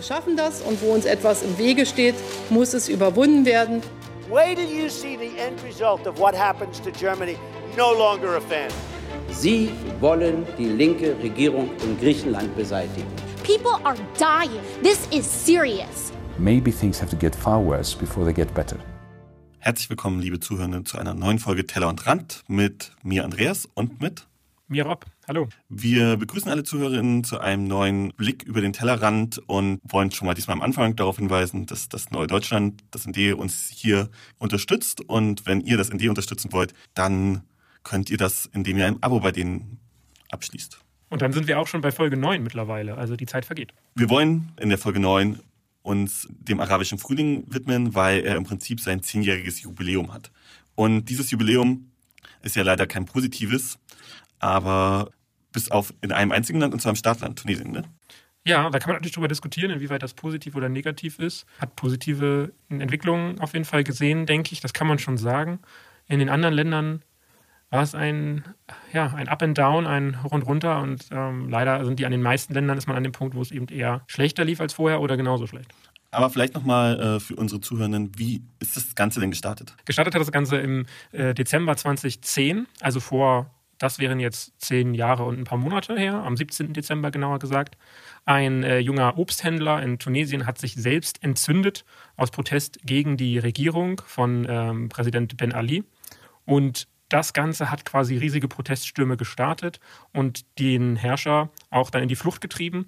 Wir schaffen das und wo uns etwas im Wege steht, muss es überwunden werden. Wait till you see the end result of what happens to Germany. No longer a fan. Sie wollen die linke Regierung in Griechenland beseitigen. People are dying. This is serious. Maybe things have to get far worse before they get better. Herzlich willkommen, liebe Zuhörende, zu einer neuen Folge Teller und Rand mit mir, Andreas, und mit mir, Rob. Hallo. Wir begrüßen alle Zuhörerinnen zu einem neuen Blick über den Tellerrand und wollen schon mal diesmal am Anfang darauf hinweisen, dass das Neue Deutschland, das ND, uns hier unterstützt. Und wenn ihr das ND unterstützen wollt, dann könnt ihr das, indem ihr ein Abo bei denen abschließt. Und dann sind wir auch schon bei Folge 9 mittlerweile, also die Zeit vergeht. Wir wollen in der Folge 9 uns dem arabischen Frühling widmen, weil er im Prinzip sein zehnjähriges Jubiläum hat. Und dieses Jubiläum ist ja leider kein positives, aber bis auf in einem einzigen Land, und zwar im Startland Tunesien, ne? Ja, da kann man natürlich darüber diskutieren, inwieweit das positiv oder negativ ist. Hat positive Entwicklungen auf jeden Fall gesehen, denke ich. Das kann man schon sagen. In den anderen Ländern war es ein, ja, ein Up and Down, ein Hoch und Runter. Und ähm, leider sind die an den meisten Ländern ist man an dem Punkt, wo es eben eher schlechter lief als vorher oder genauso schlecht. Aber vielleicht nochmal äh, für unsere Zuhörenden, wie ist das Ganze denn gestartet? Gestartet hat das Ganze im äh, Dezember 2010, also vor das wären jetzt zehn Jahre und ein paar Monate her, am 17. Dezember genauer gesagt. Ein äh, junger Obsthändler in Tunesien hat sich selbst entzündet aus Protest gegen die Regierung von ähm, Präsident Ben Ali. Und das Ganze hat quasi riesige Proteststürme gestartet und den Herrscher auch dann in die Flucht getrieben.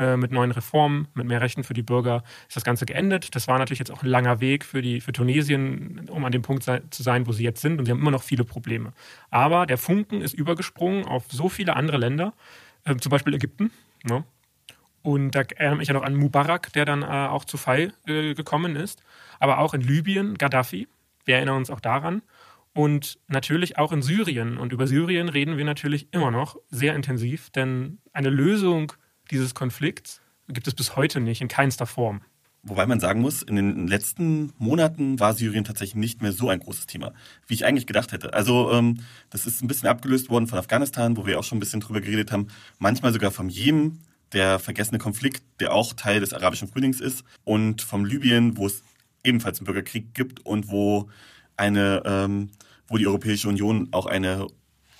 Äh, mit neuen Reformen, mit mehr Rechten für die Bürger ist das Ganze geendet. Das war natürlich jetzt auch ein langer Weg für, die, für Tunesien, um an dem Punkt sei, zu sein, wo sie jetzt sind. Und sie haben immer noch viele Probleme. Aber der Funken ist übergesprungen auf so viele andere Länder, äh, zum Beispiel Ägypten. Ne? Und da erinnere mich ja noch an Mubarak, der dann äh, auch zu Fall äh, gekommen ist. Aber auch in Libyen, Gaddafi. Wir erinnern uns auch daran. Und natürlich auch in Syrien. Und über Syrien reden wir natürlich immer noch sehr intensiv, denn eine Lösung dieses Konflikts gibt es bis heute nicht, in keinster Form. Wobei man sagen muss, in den letzten Monaten war Syrien tatsächlich nicht mehr so ein großes Thema, wie ich eigentlich gedacht hätte. Also ähm, das ist ein bisschen abgelöst worden von Afghanistan, wo wir auch schon ein bisschen drüber geredet haben. Manchmal sogar vom Jemen, der vergessene Konflikt, der auch Teil des arabischen Frühlings ist. Und vom Libyen, wo es ebenfalls einen Bürgerkrieg gibt und wo eine, ähm, wo die Europäische Union auch eine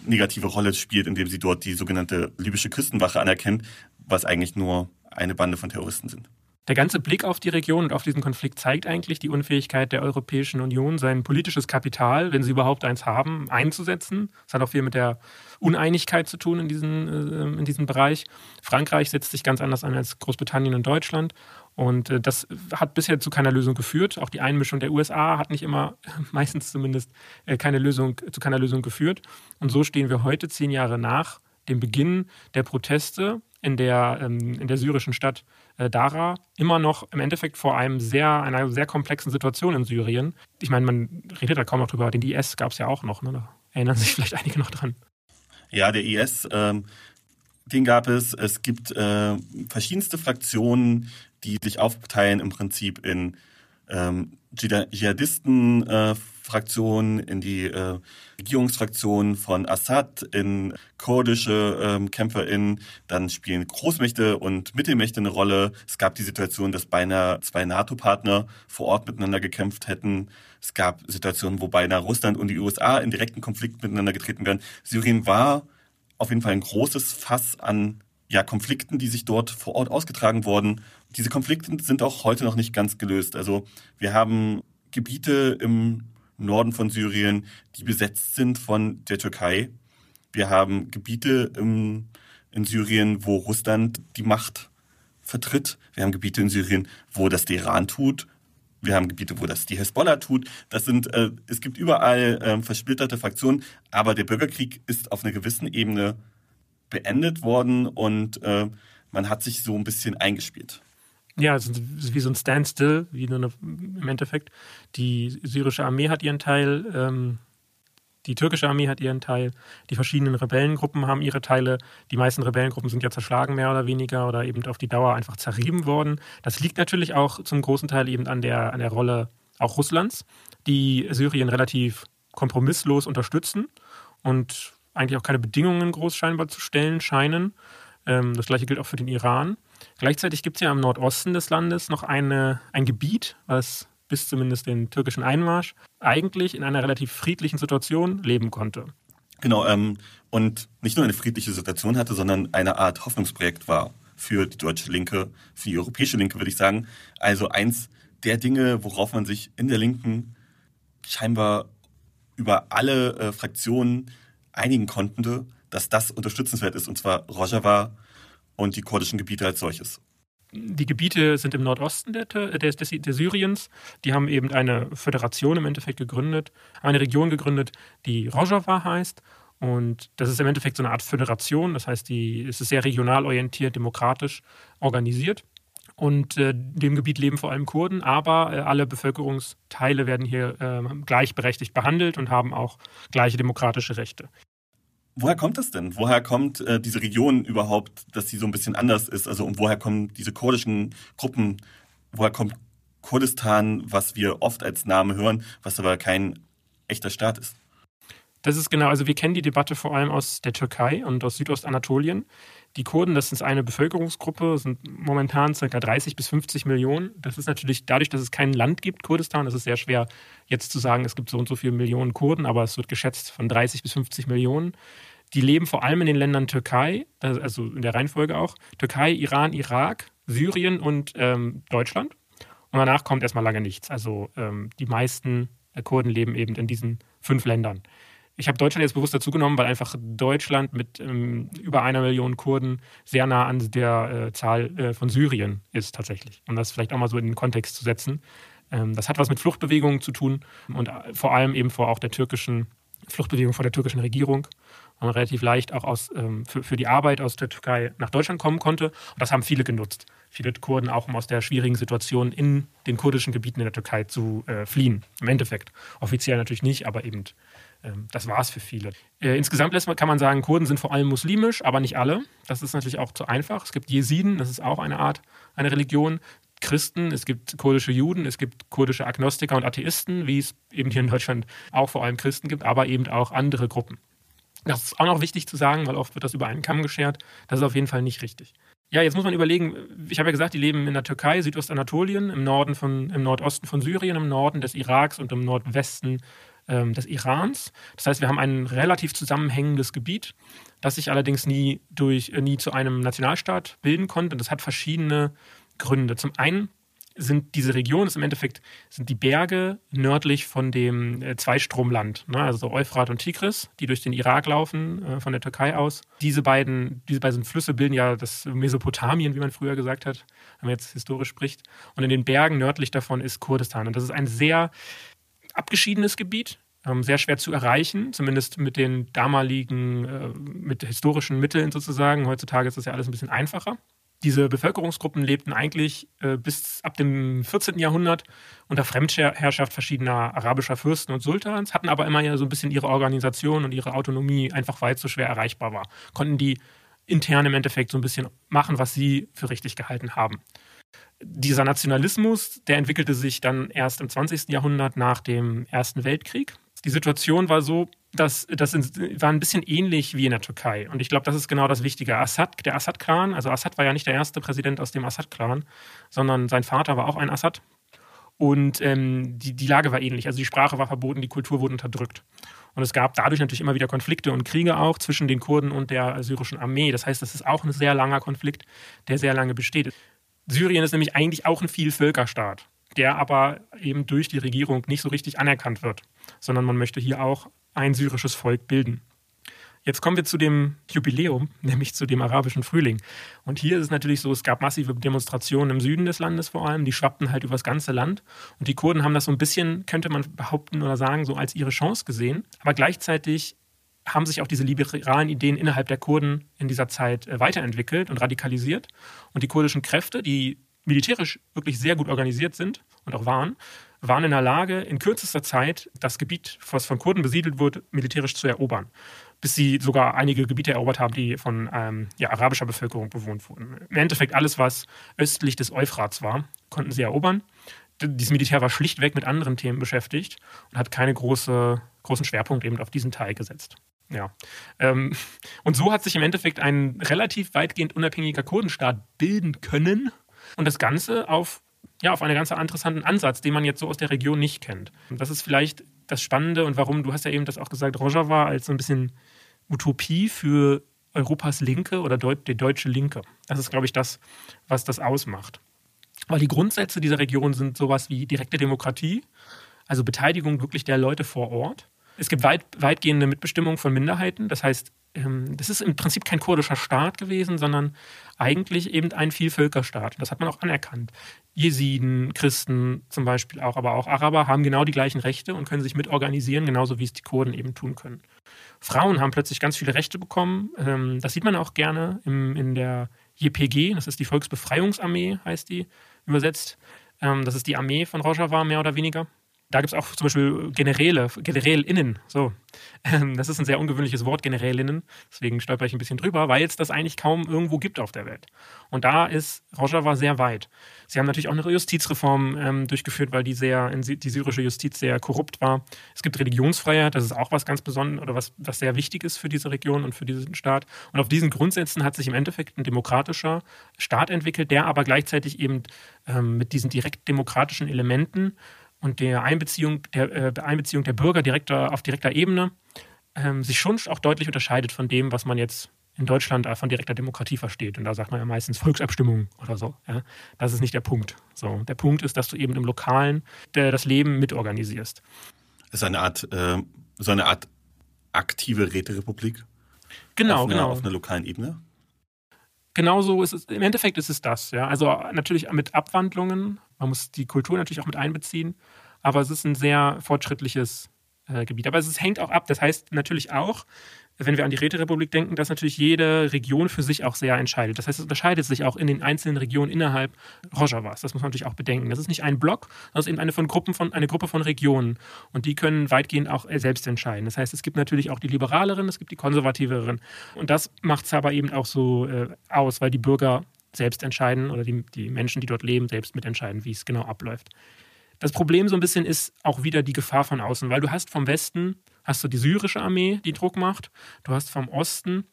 negative Rolle spielt, indem sie dort die sogenannte libysche Küstenwache anerkennt, was eigentlich nur eine Bande von Terroristen sind. Der ganze Blick auf die Region und auf diesen Konflikt zeigt eigentlich die Unfähigkeit der Europäischen Union, sein politisches Kapital, wenn sie überhaupt eins haben, einzusetzen. Das hat auch viel mit der Uneinigkeit zu tun in, diesen, äh, in diesem Bereich. Frankreich setzt sich ganz anders an als Großbritannien und Deutschland. Und äh, das hat bisher zu keiner Lösung geführt. Auch die Einmischung der USA hat nicht immer, meistens zumindest, äh, keine Lösung, zu keiner Lösung geführt. Und so stehen wir heute, zehn Jahre nach dem Beginn der Proteste in der, ähm, in der syrischen Stadt äh, Dara immer noch im Endeffekt vor einem sehr, einer sehr komplexen Situation in Syrien. Ich meine, man redet da kaum noch drüber, den IS gab es ja auch noch, ne? da erinnern sich vielleicht einige noch dran. Ja, der IS, ähm, den gab es. Es gibt äh, verschiedenste Fraktionen, die sich aufteilen im Prinzip in ähm, Dschihadisten, äh, Fraktionen, in die äh, Regierungsfraktionen von Assad, in kurdische ähm, KämpferInnen. Dann spielen Großmächte und Mittelmächte eine Rolle. Es gab die Situation, dass beinahe zwei NATO-Partner vor Ort miteinander gekämpft hätten. Es gab Situationen, wo beinahe Russland und die USA in direkten Konflikt miteinander getreten wären. Syrien war auf jeden Fall ein großes Fass an ja, Konflikten, die sich dort vor Ort ausgetragen wurden. Diese Konflikte sind auch heute noch nicht ganz gelöst. Also wir haben Gebiete im Norden von Syrien, die besetzt sind von der Türkei. Wir haben Gebiete im, in Syrien, wo Russland die Macht vertritt. Wir haben Gebiete in Syrien, wo das der Iran tut. Wir haben Gebiete, wo das die Hezbollah tut. Das sind, äh, es gibt überall äh, versplitterte Fraktionen, aber der Bürgerkrieg ist auf einer gewissen Ebene beendet worden und äh, man hat sich so ein bisschen eingespielt. Ja, es ist wie so ein Standstill, wie eine, im Endeffekt. Die syrische Armee hat ihren Teil, ähm, die türkische Armee hat ihren Teil, die verschiedenen Rebellengruppen haben ihre Teile. Die meisten Rebellengruppen sind ja zerschlagen, mehr oder weniger, oder eben auf die Dauer einfach zerrieben worden. Das liegt natürlich auch zum großen Teil eben an der, an der Rolle auch Russlands, die Syrien relativ kompromisslos unterstützen und eigentlich auch keine Bedingungen groß scheinbar zu stellen scheinen. Ähm, das gleiche gilt auch für den Iran. Gleichzeitig gibt es ja im Nordosten des Landes noch eine, ein Gebiet, was bis zumindest den türkischen Einmarsch eigentlich in einer relativ friedlichen Situation leben konnte. Genau, ähm, und nicht nur eine friedliche Situation hatte, sondern eine Art Hoffnungsprojekt war für die deutsche Linke, für die europäische Linke, würde ich sagen. Also eins der Dinge, worauf man sich in der Linken scheinbar über alle äh, Fraktionen einigen konnte, dass das unterstützenswert ist, und zwar Rojava und die kurdischen Gebiete als solches. Die Gebiete sind im Nordosten der, der, der, Syriens. Die haben eben eine Föderation im Endeffekt gegründet, eine Region gegründet, die Rojava heißt. Und das ist im Endeffekt so eine Art Föderation. Das heißt, die, es ist sehr regional orientiert, demokratisch organisiert. Und äh, dem Gebiet leben vor allem Kurden, aber äh, alle Bevölkerungsteile werden hier äh, gleichberechtigt behandelt und haben auch gleiche demokratische Rechte. Woher kommt das denn? Woher kommt äh, diese Region überhaupt, dass sie so ein bisschen anders ist? Also und woher kommen diese kurdischen Gruppen? Woher kommt Kurdistan, was wir oft als Name hören, was aber kein echter Staat ist? Das ist genau, also wir kennen die Debatte vor allem aus der Türkei und aus Südostanatolien. Die Kurden, das ist eine Bevölkerungsgruppe, sind momentan ca. 30 bis 50 Millionen. Das ist natürlich dadurch, dass es kein Land gibt, Kurdistan, das ist sehr schwer jetzt zu sagen, es gibt so und so viele Millionen Kurden, aber es wird geschätzt von 30 bis 50 Millionen. Die leben vor allem in den Ländern Türkei, also in der Reihenfolge auch, Türkei, Iran, Irak, Syrien und ähm, Deutschland. Und danach kommt erstmal lange nichts. Also ähm, die meisten Kurden leben eben in diesen fünf Ländern. Ich habe Deutschland jetzt bewusst dazugenommen, weil einfach Deutschland mit ähm, über einer Million Kurden sehr nah an der äh, Zahl äh, von Syrien ist tatsächlich. Um das vielleicht auch mal so in den Kontext zu setzen. Ähm, das hat was mit Fluchtbewegungen zu tun und äh, vor allem eben vor auch der türkischen Fluchtbewegung vor der türkischen Regierung. Man relativ leicht auch aus, ähm, für, für die Arbeit aus der Türkei nach Deutschland kommen konnte. Und das haben viele genutzt. Viele Kurden auch, um aus der schwierigen Situation in den kurdischen Gebieten in der Türkei zu äh, fliehen. Im Endeffekt. Offiziell natürlich nicht, aber eben das war es für viele. Äh, insgesamt kann man sagen, Kurden sind vor allem muslimisch, aber nicht alle. Das ist natürlich auch zu einfach. Es gibt Jesiden, das ist auch eine Art, eine Religion. Christen, es gibt kurdische Juden, es gibt kurdische Agnostiker und Atheisten, wie es eben hier in Deutschland auch vor allem Christen gibt, aber eben auch andere Gruppen. Das ist auch noch wichtig zu sagen, weil oft wird das über einen Kamm geschert. Das ist auf jeden Fall nicht richtig. Ja, jetzt muss man überlegen, ich habe ja gesagt, die leben in der Türkei, Südostanatolien, im Norden von, im Nordosten von Syrien, im Norden des Iraks und im Nordwesten ähm, des Irans. Das heißt, wir haben ein relativ zusammenhängendes Gebiet, das sich allerdings nie, durch, äh, nie zu einem Nationalstaat bilden konnte. Und das hat verschiedene Gründe. Zum einen sind diese Regionen, ist im Endeffekt sind die Berge nördlich von dem äh, Zweistromland, ne, also Euphrat und Tigris, die durch den Irak laufen, äh, von der Türkei aus. Diese beiden, diese beiden Flüsse bilden ja das Mesopotamien, wie man früher gesagt hat, wenn man jetzt historisch spricht. Und in den Bergen nördlich davon ist Kurdistan. Und das ist ein sehr abgeschiedenes Gebiet, ähm, sehr schwer zu erreichen, zumindest mit den damaligen, äh, mit historischen Mitteln sozusagen. Heutzutage ist das ja alles ein bisschen einfacher. Diese Bevölkerungsgruppen lebten eigentlich äh, bis ab dem 14. Jahrhundert unter Fremdherrschaft verschiedener arabischer Fürsten und Sultans, hatten aber immer ja so ein bisschen ihre Organisation und ihre Autonomie einfach weit zu schwer erreichbar war. Konnten die intern im Endeffekt so ein bisschen machen, was sie für richtig gehalten haben dieser Nationalismus, der entwickelte sich dann erst im 20. Jahrhundert nach dem Ersten Weltkrieg. Die Situation war so, dass das war ein bisschen ähnlich wie in der Türkei. Und ich glaube, das ist genau das Wichtige. Assad, der Assad-Clan, also Assad war ja nicht der erste Präsident aus dem Assad-Clan, sondern sein Vater war auch ein Assad. Und ähm, die, die Lage war ähnlich. Also die Sprache war verboten, die Kultur wurde unterdrückt. Und es gab dadurch natürlich immer wieder Konflikte und Kriege auch zwischen den Kurden und der syrischen Armee. Das heißt, das ist auch ein sehr langer Konflikt, der sehr lange besteht. Syrien ist nämlich eigentlich auch ein Vielvölkerstaat, der aber eben durch die Regierung nicht so richtig anerkannt wird, sondern man möchte hier auch ein syrisches Volk bilden. Jetzt kommen wir zu dem Jubiläum, nämlich zu dem arabischen Frühling. Und hier ist es natürlich so, es gab massive Demonstrationen im Süden des Landes vor allem, die schwappten halt über das ganze Land. Und die Kurden haben das so ein bisschen, könnte man behaupten oder sagen, so als ihre Chance gesehen. Aber gleichzeitig haben sich auch diese liberalen Ideen innerhalb der Kurden in dieser Zeit äh, weiterentwickelt und radikalisiert. Und die kurdischen Kräfte, die militärisch wirklich sehr gut organisiert sind und auch waren, waren in der Lage, in kürzester Zeit das Gebiet, was von Kurden besiedelt wurde, militärisch zu erobern. Bis sie sogar einige Gebiete erobert haben, die von ähm, ja, arabischer Bevölkerung bewohnt wurden. Im Endeffekt alles, was östlich des Euphrats war, konnten sie erobern. Dieses Militär war schlichtweg mit anderen Themen beschäftigt und hat keine große, großen Schwerpunkt eben auf diesen Teil gesetzt. Ja. Ähm, und so hat sich im Endeffekt ein relativ weitgehend unabhängiger Kurdenstaat bilden können. Und das Ganze auf, ja, auf einen ganz interessanten Ansatz, den man jetzt so aus der Region nicht kennt. Und das ist vielleicht das Spannende und warum, du hast ja eben das auch gesagt, Rojava als so ein bisschen Utopie für Europas Linke oder Deut die deutsche Linke. Das ist, glaube ich, das, was das ausmacht. Weil die Grundsätze dieser Region sind sowas wie direkte Demokratie, also Beteiligung wirklich der Leute vor Ort. Es gibt weit, weitgehende Mitbestimmung von Minderheiten. Das heißt, ähm, das ist im Prinzip kein kurdischer Staat gewesen, sondern eigentlich eben ein Vielvölkerstaat. Das hat man auch anerkannt. Jesiden, Christen zum Beispiel auch, aber auch Araber haben genau die gleichen Rechte und können sich mitorganisieren, genauso wie es die Kurden eben tun können. Frauen haben plötzlich ganz viele Rechte bekommen. Ähm, das sieht man auch gerne in der JPG, das ist die Volksbefreiungsarmee, heißt die übersetzt. Ähm, das ist die Armee von Rojava, mehr oder weniger da gibt es auch zum Beispiel Generäle, GenerälInnen. So. Ähm, das ist ein sehr ungewöhnliches Wort, GenerälInnen. Deswegen stolper ich ein bisschen drüber, weil es das eigentlich kaum irgendwo gibt auf der Welt. Und da ist Rojava sehr weit. Sie haben natürlich auch eine Justizreform ähm, durchgeführt, weil die sehr, die syrische Justiz sehr korrupt war. Es gibt Religionsfreiheit, das ist auch was ganz Besonderes oder was, was sehr wichtig ist für diese Region und für diesen Staat. Und auf diesen Grundsätzen hat sich im Endeffekt ein demokratischer Staat entwickelt, der aber gleichzeitig eben ähm, mit diesen direkt demokratischen Elementen und der Einbeziehung der, äh, Einbeziehung der Bürger direkter, auf direkter Ebene ähm, sich schon auch deutlich unterscheidet von dem, was man jetzt in Deutschland von direkter Demokratie versteht. Und da sagt man ja meistens Volksabstimmung oder so. Ja? Das ist nicht der Punkt. So, der Punkt ist, dass du eben im Lokalen der, das Leben mitorganisierst. Das ist eine Art, äh, so eine Art aktive Räterepublik. Genau, auf einer, genau. Auf einer lokalen Ebene. Genauso ist es, im Endeffekt ist es das, ja. Also natürlich mit Abwandlungen, man muss die Kultur natürlich auch mit einbeziehen, aber es ist ein sehr fortschrittliches äh, Gebiet. Aber es ist, hängt auch ab. Das heißt natürlich auch, wenn wir an die Räterepublik denken, dass natürlich jede Region für sich auch sehr entscheidet. Das heißt, es unterscheidet sich auch in den einzelnen Regionen innerhalb Rojavas. Das muss man natürlich auch bedenken. Das ist nicht ein Block, sondern es ist eben eine, von Gruppen von, eine Gruppe von Regionen. Und die können weitgehend auch äh, selbst entscheiden. Das heißt, es gibt natürlich auch die liberaleren, es gibt die konservativeren. Und das macht es aber eben auch so äh, aus, weil die Bürger selbst entscheiden oder die, die Menschen, die dort leben, selbst mitentscheiden, wie es genau abläuft. Das Problem so ein bisschen ist auch wieder die Gefahr von außen, weil du hast vom Westen hast du die syrische Armee, die Druck macht. Du hast vom Osten,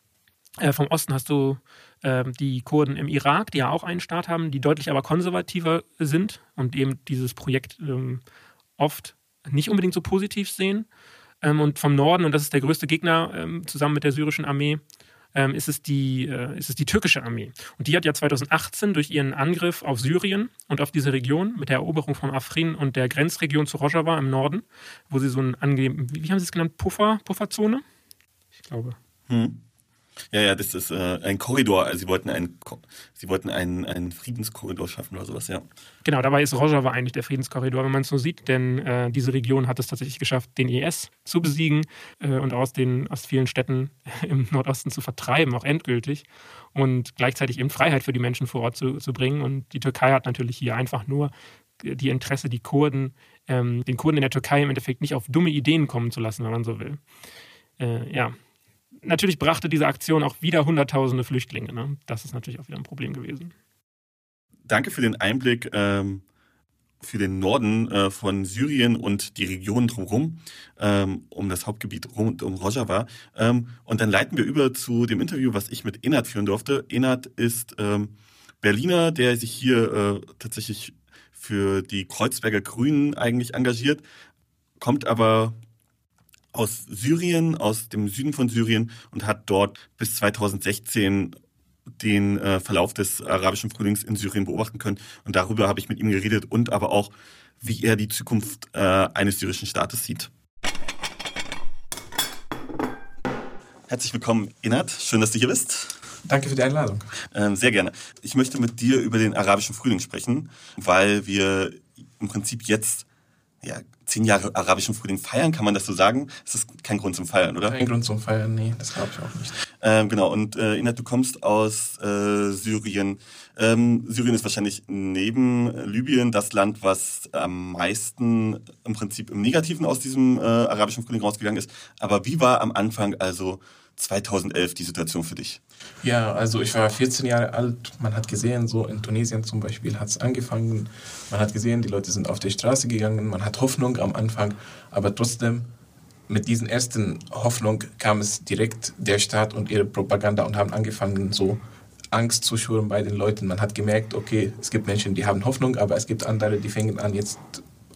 äh, vom Osten hast du äh, die Kurden im Irak, die ja auch einen Staat haben, die deutlich aber konservativer sind und eben dieses Projekt ähm, oft nicht unbedingt so positiv sehen. Ähm, und vom Norden, und das ist der größte Gegner ähm, zusammen mit der syrischen Armee, ähm, ist, es die, äh, ist es die türkische Armee. Und die hat ja 2018 durch ihren Angriff auf Syrien und auf diese Region mit der Eroberung von Afrin und der Grenzregion zu Rojava im Norden, wo sie so ein angenehm, wie, wie haben sie es genannt, Puffer, Pufferzone? Ich glaube. Hm. Ja, ja, das ist äh, ein Korridor. Also sie wollten einen, sie wollten einen, einen Friedenskorridor schaffen oder sowas, ja. Genau, dabei ist Rojava eigentlich der Friedenskorridor, wenn man es so sieht, denn äh, diese Region hat es tatsächlich geschafft, den IS zu besiegen äh, und aus den aus vielen Städten im Nordosten zu vertreiben, auch endgültig und gleichzeitig eben Freiheit für die Menschen vor Ort zu, zu bringen. Und die Türkei hat natürlich hier einfach nur die Interesse, die Kurden, ähm, den Kurden in der Türkei im Endeffekt nicht auf dumme Ideen kommen zu lassen, wenn man so will. Äh, ja, natürlich brachte diese Aktion auch wieder Hunderttausende Flüchtlinge. Ne? Das ist natürlich auch wieder ein Problem gewesen. Danke für den Einblick ähm, für den Norden äh, von Syrien und die Regionen drumherum, ähm, um das Hauptgebiet rund um Rojava. Ähm, und dann leiten wir über zu dem Interview, was ich mit Enat führen durfte. Enat ist ähm, Berliner, der sich hier äh, tatsächlich für die Kreuzberger Grünen eigentlich engagiert, kommt aber aus Syrien, aus dem Süden von Syrien und hat dort bis 2016 den äh, Verlauf des arabischen Frühlings in Syrien beobachten können. Und darüber habe ich mit ihm geredet und aber auch, wie er die Zukunft äh, eines syrischen Staates sieht. Herzlich willkommen, Inat. Schön, dass du hier bist. Danke für die Einladung. Ähm, sehr gerne. Ich möchte mit dir über den arabischen Frühling sprechen, weil wir im Prinzip jetzt ja, zehn Jahre arabischen Frühling feiern, kann man das so sagen? Das ist kein Grund zum Feiern, oder? Kein Grund zum Feiern, nee, das glaube ich auch nicht. Ähm, genau, und äh, Inat, du kommst aus äh, Syrien. Ähm, Syrien ist wahrscheinlich neben Libyen das Land, was am meisten im Prinzip im Negativen aus diesem äh, arabischen Frühling rausgegangen ist. Aber wie war am Anfang also 2011 die Situation für dich? Ja, also ich war 14 Jahre alt. Man hat gesehen, so in Tunesien zum Beispiel hat es angefangen. Man hat gesehen, die Leute sind auf die Straße gegangen. Man hat Hoffnung am Anfang, aber trotzdem mit diesen ersten Hoffnung kam es direkt der Staat und ihre Propaganda und haben angefangen, so Angst zu schüren bei den Leuten. Man hat gemerkt, okay, es gibt Menschen, die haben Hoffnung, aber es gibt andere, die fängen an, jetzt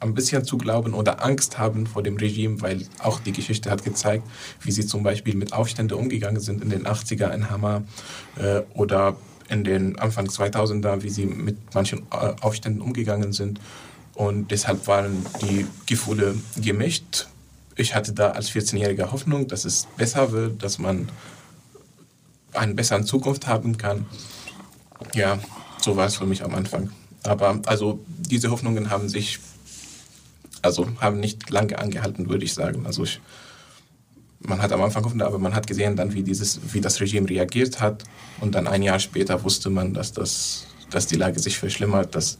ein bisschen zu glauben oder Angst haben vor dem Regime, weil auch die Geschichte hat gezeigt, wie sie zum Beispiel mit Aufständen umgegangen sind in den 80er in Hammer äh, oder in den Anfang 2000er, wie sie mit manchen äh, Aufständen umgegangen sind. Und deshalb waren die Gefühle gemischt. Ich hatte da als 14-Jähriger Hoffnung, dass es besser wird, dass man eine bessere Zukunft haben kann. Ja, so war es für mich am Anfang. Aber also diese Hoffnungen haben sich also haben nicht lange angehalten, würde ich sagen. Also ich, man hat am Anfang gehofft, aber man hat gesehen dann, wie, dieses, wie das Regime reagiert hat. Und dann ein Jahr später wusste man, dass, das, dass die Lage sich verschlimmert, dass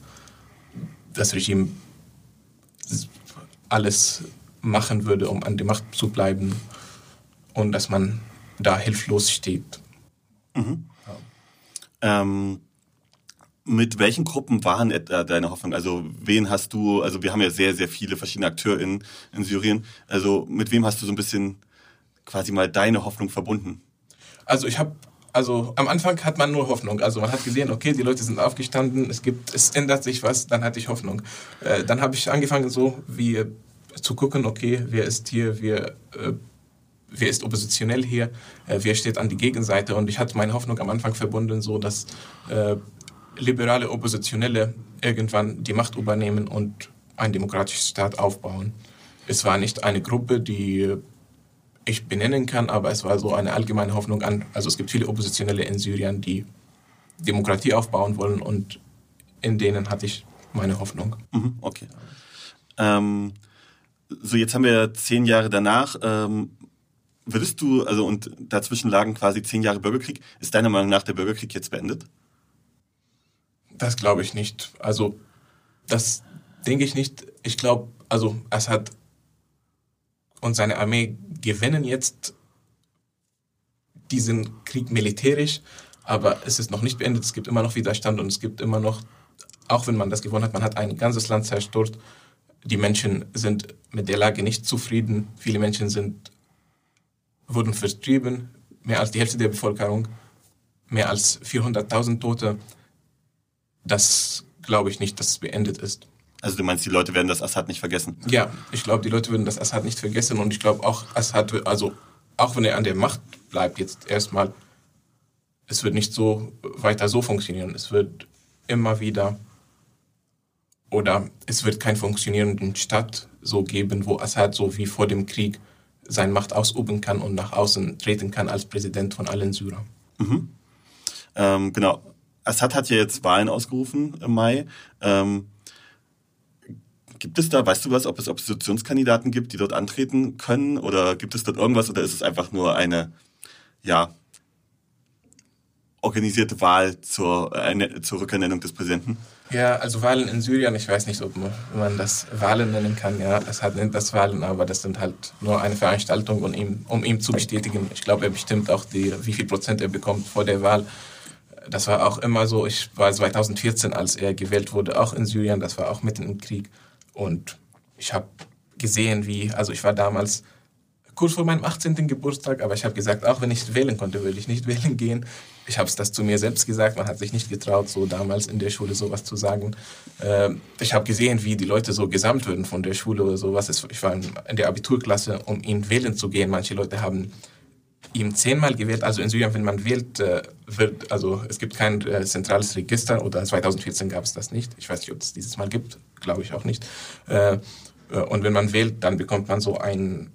das Regime alles machen würde, um an der Macht zu bleiben und dass man da hilflos steht. Mhm. Ja. Ähm, mit welchen Gruppen waren deine Hoffnung? Also wen hast du, also wir haben ja sehr, sehr viele verschiedene Akteure in, Syrien. Also mit wem hast du so ein bisschen quasi mal deine Hoffnung verbunden? Also ich habe, also am Anfang hat man nur Hoffnung. Also man hat gesehen, okay, die Leute sind aufgestanden, es gibt, es ändert sich was, dann hatte ich Hoffnung. Äh, dann habe ich angefangen so wie äh, zu gucken, okay, wer ist hier, wer, äh, wer ist oppositionell hier, äh, wer steht an die Gegenseite. Und ich hatte meine Hoffnung am Anfang verbunden, so dass äh, liberale Oppositionelle irgendwann die Macht übernehmen und einen demokratischen Staat aufbauen. Es war nicht eine Gruppe, die ich benennen kann, aber es war so eine allgemeine Hoffnung an, also es gibt viele Oppositionelle in Syrien, die Demokratie aufbauen wollen und in denen hatte ich meine Hoffnung. Mhm, okay. Ähm, so, jetzt haben wir zehn Jahre danach. Ähm, würdest du, also und dazwischen lagen quasi zehn Jahre Bürgerkrieg, ist deiner Meinung nach der Bürgerkrieg jetzt beendet? Das glaube ich nicht. Also, das denke ich nicht. Ich glaube, also Assad und seine Armee gewinnen jetzt diesen Krieg militärisch, aber es ist noch nicht beendet. Es gibt immer noch Widerstand und es gibt immer noch, auch wenn man das gewonnen hat, man hat ein ganzes Land zerstört. Die Menschen sind mit der Lage nicht zufrieden. Viele Menschen sind, wurden vertrieben, mehr als die Hälfte der Bevölkerung, mehr als 400.000 Tote das glaube ich nicht, dass es beendet ist. Also du meinst, die Leute werden das Assad nicht vergessen? Ja, ich glaube, die Leute würden das Assad nicht vergessen und ich glaube auch, Assad, also auch wenn er an der Macht bleibt jetzt erstmal, es wird nicht so weiter so funktionieren. Es wird immer wieder oder es wird keinen funktionierenden Staat so geben, wo Assad so wie vor dem Krieg seine Macht ausüben kann und nach außen treten kann als Präsident von allen Syrern. Mhm. Ähm, genau. Assad hat ja jetzt Wahlen ausgerufen im Mai. Ähm, gibt es da, weißt du was, ob es Oppositionskandidaten gibt, die dort antreten können? Oder gibt es dort irgendwas? Oder ist es einfach nur eine, ja, organisierte Wahl zur, äh, zur Rückernennung des Präsidenten? Ja, also Wahlen in Syrien, ich weiß nicht, ob man das Wahlen nennen kann. Ja, Assad nennt das Wahlen, aber das sind halt nur eine Veranstaltung, um ihm, um ihm zu bestätigen. Ich glaube, er bestimmt auch, die, wie viel Prozent er bekommt vor der Wahl das war auch immer so, ich war 2014, als er gewählt wurde, auch in Syrien, das war auch mitten im Krieg. Und ich habe gesehen, wie, also ich war damals kurz vor meinem 18. Geburtstag, aber ich habe gesagt, auch wenn ich wählen konnte, würde ich nicht wählen gehen. Ich habe es das zu mir selbst gesagt, man hat sich nicht getraut, so damals in der Schule sowas zu sagen. Ähm, ich habe gesehen, wie die Leute so gesamt würden von der Schule oder sowas. Ich war in der Abiturklasse, um ihn wählen zu gehen. Manche Leute haben ihm zehnmal gewählt. Also in Syrien, wenn man wählt, äh, wird, also es gibt kein äh, zentrales Register oder 2014 gab es das nicht. Ich weiß nicht, ob es dieses Mal gibt, glaube ich auch nicht. Äh, und wenn man wählt, dann bekommt man so ein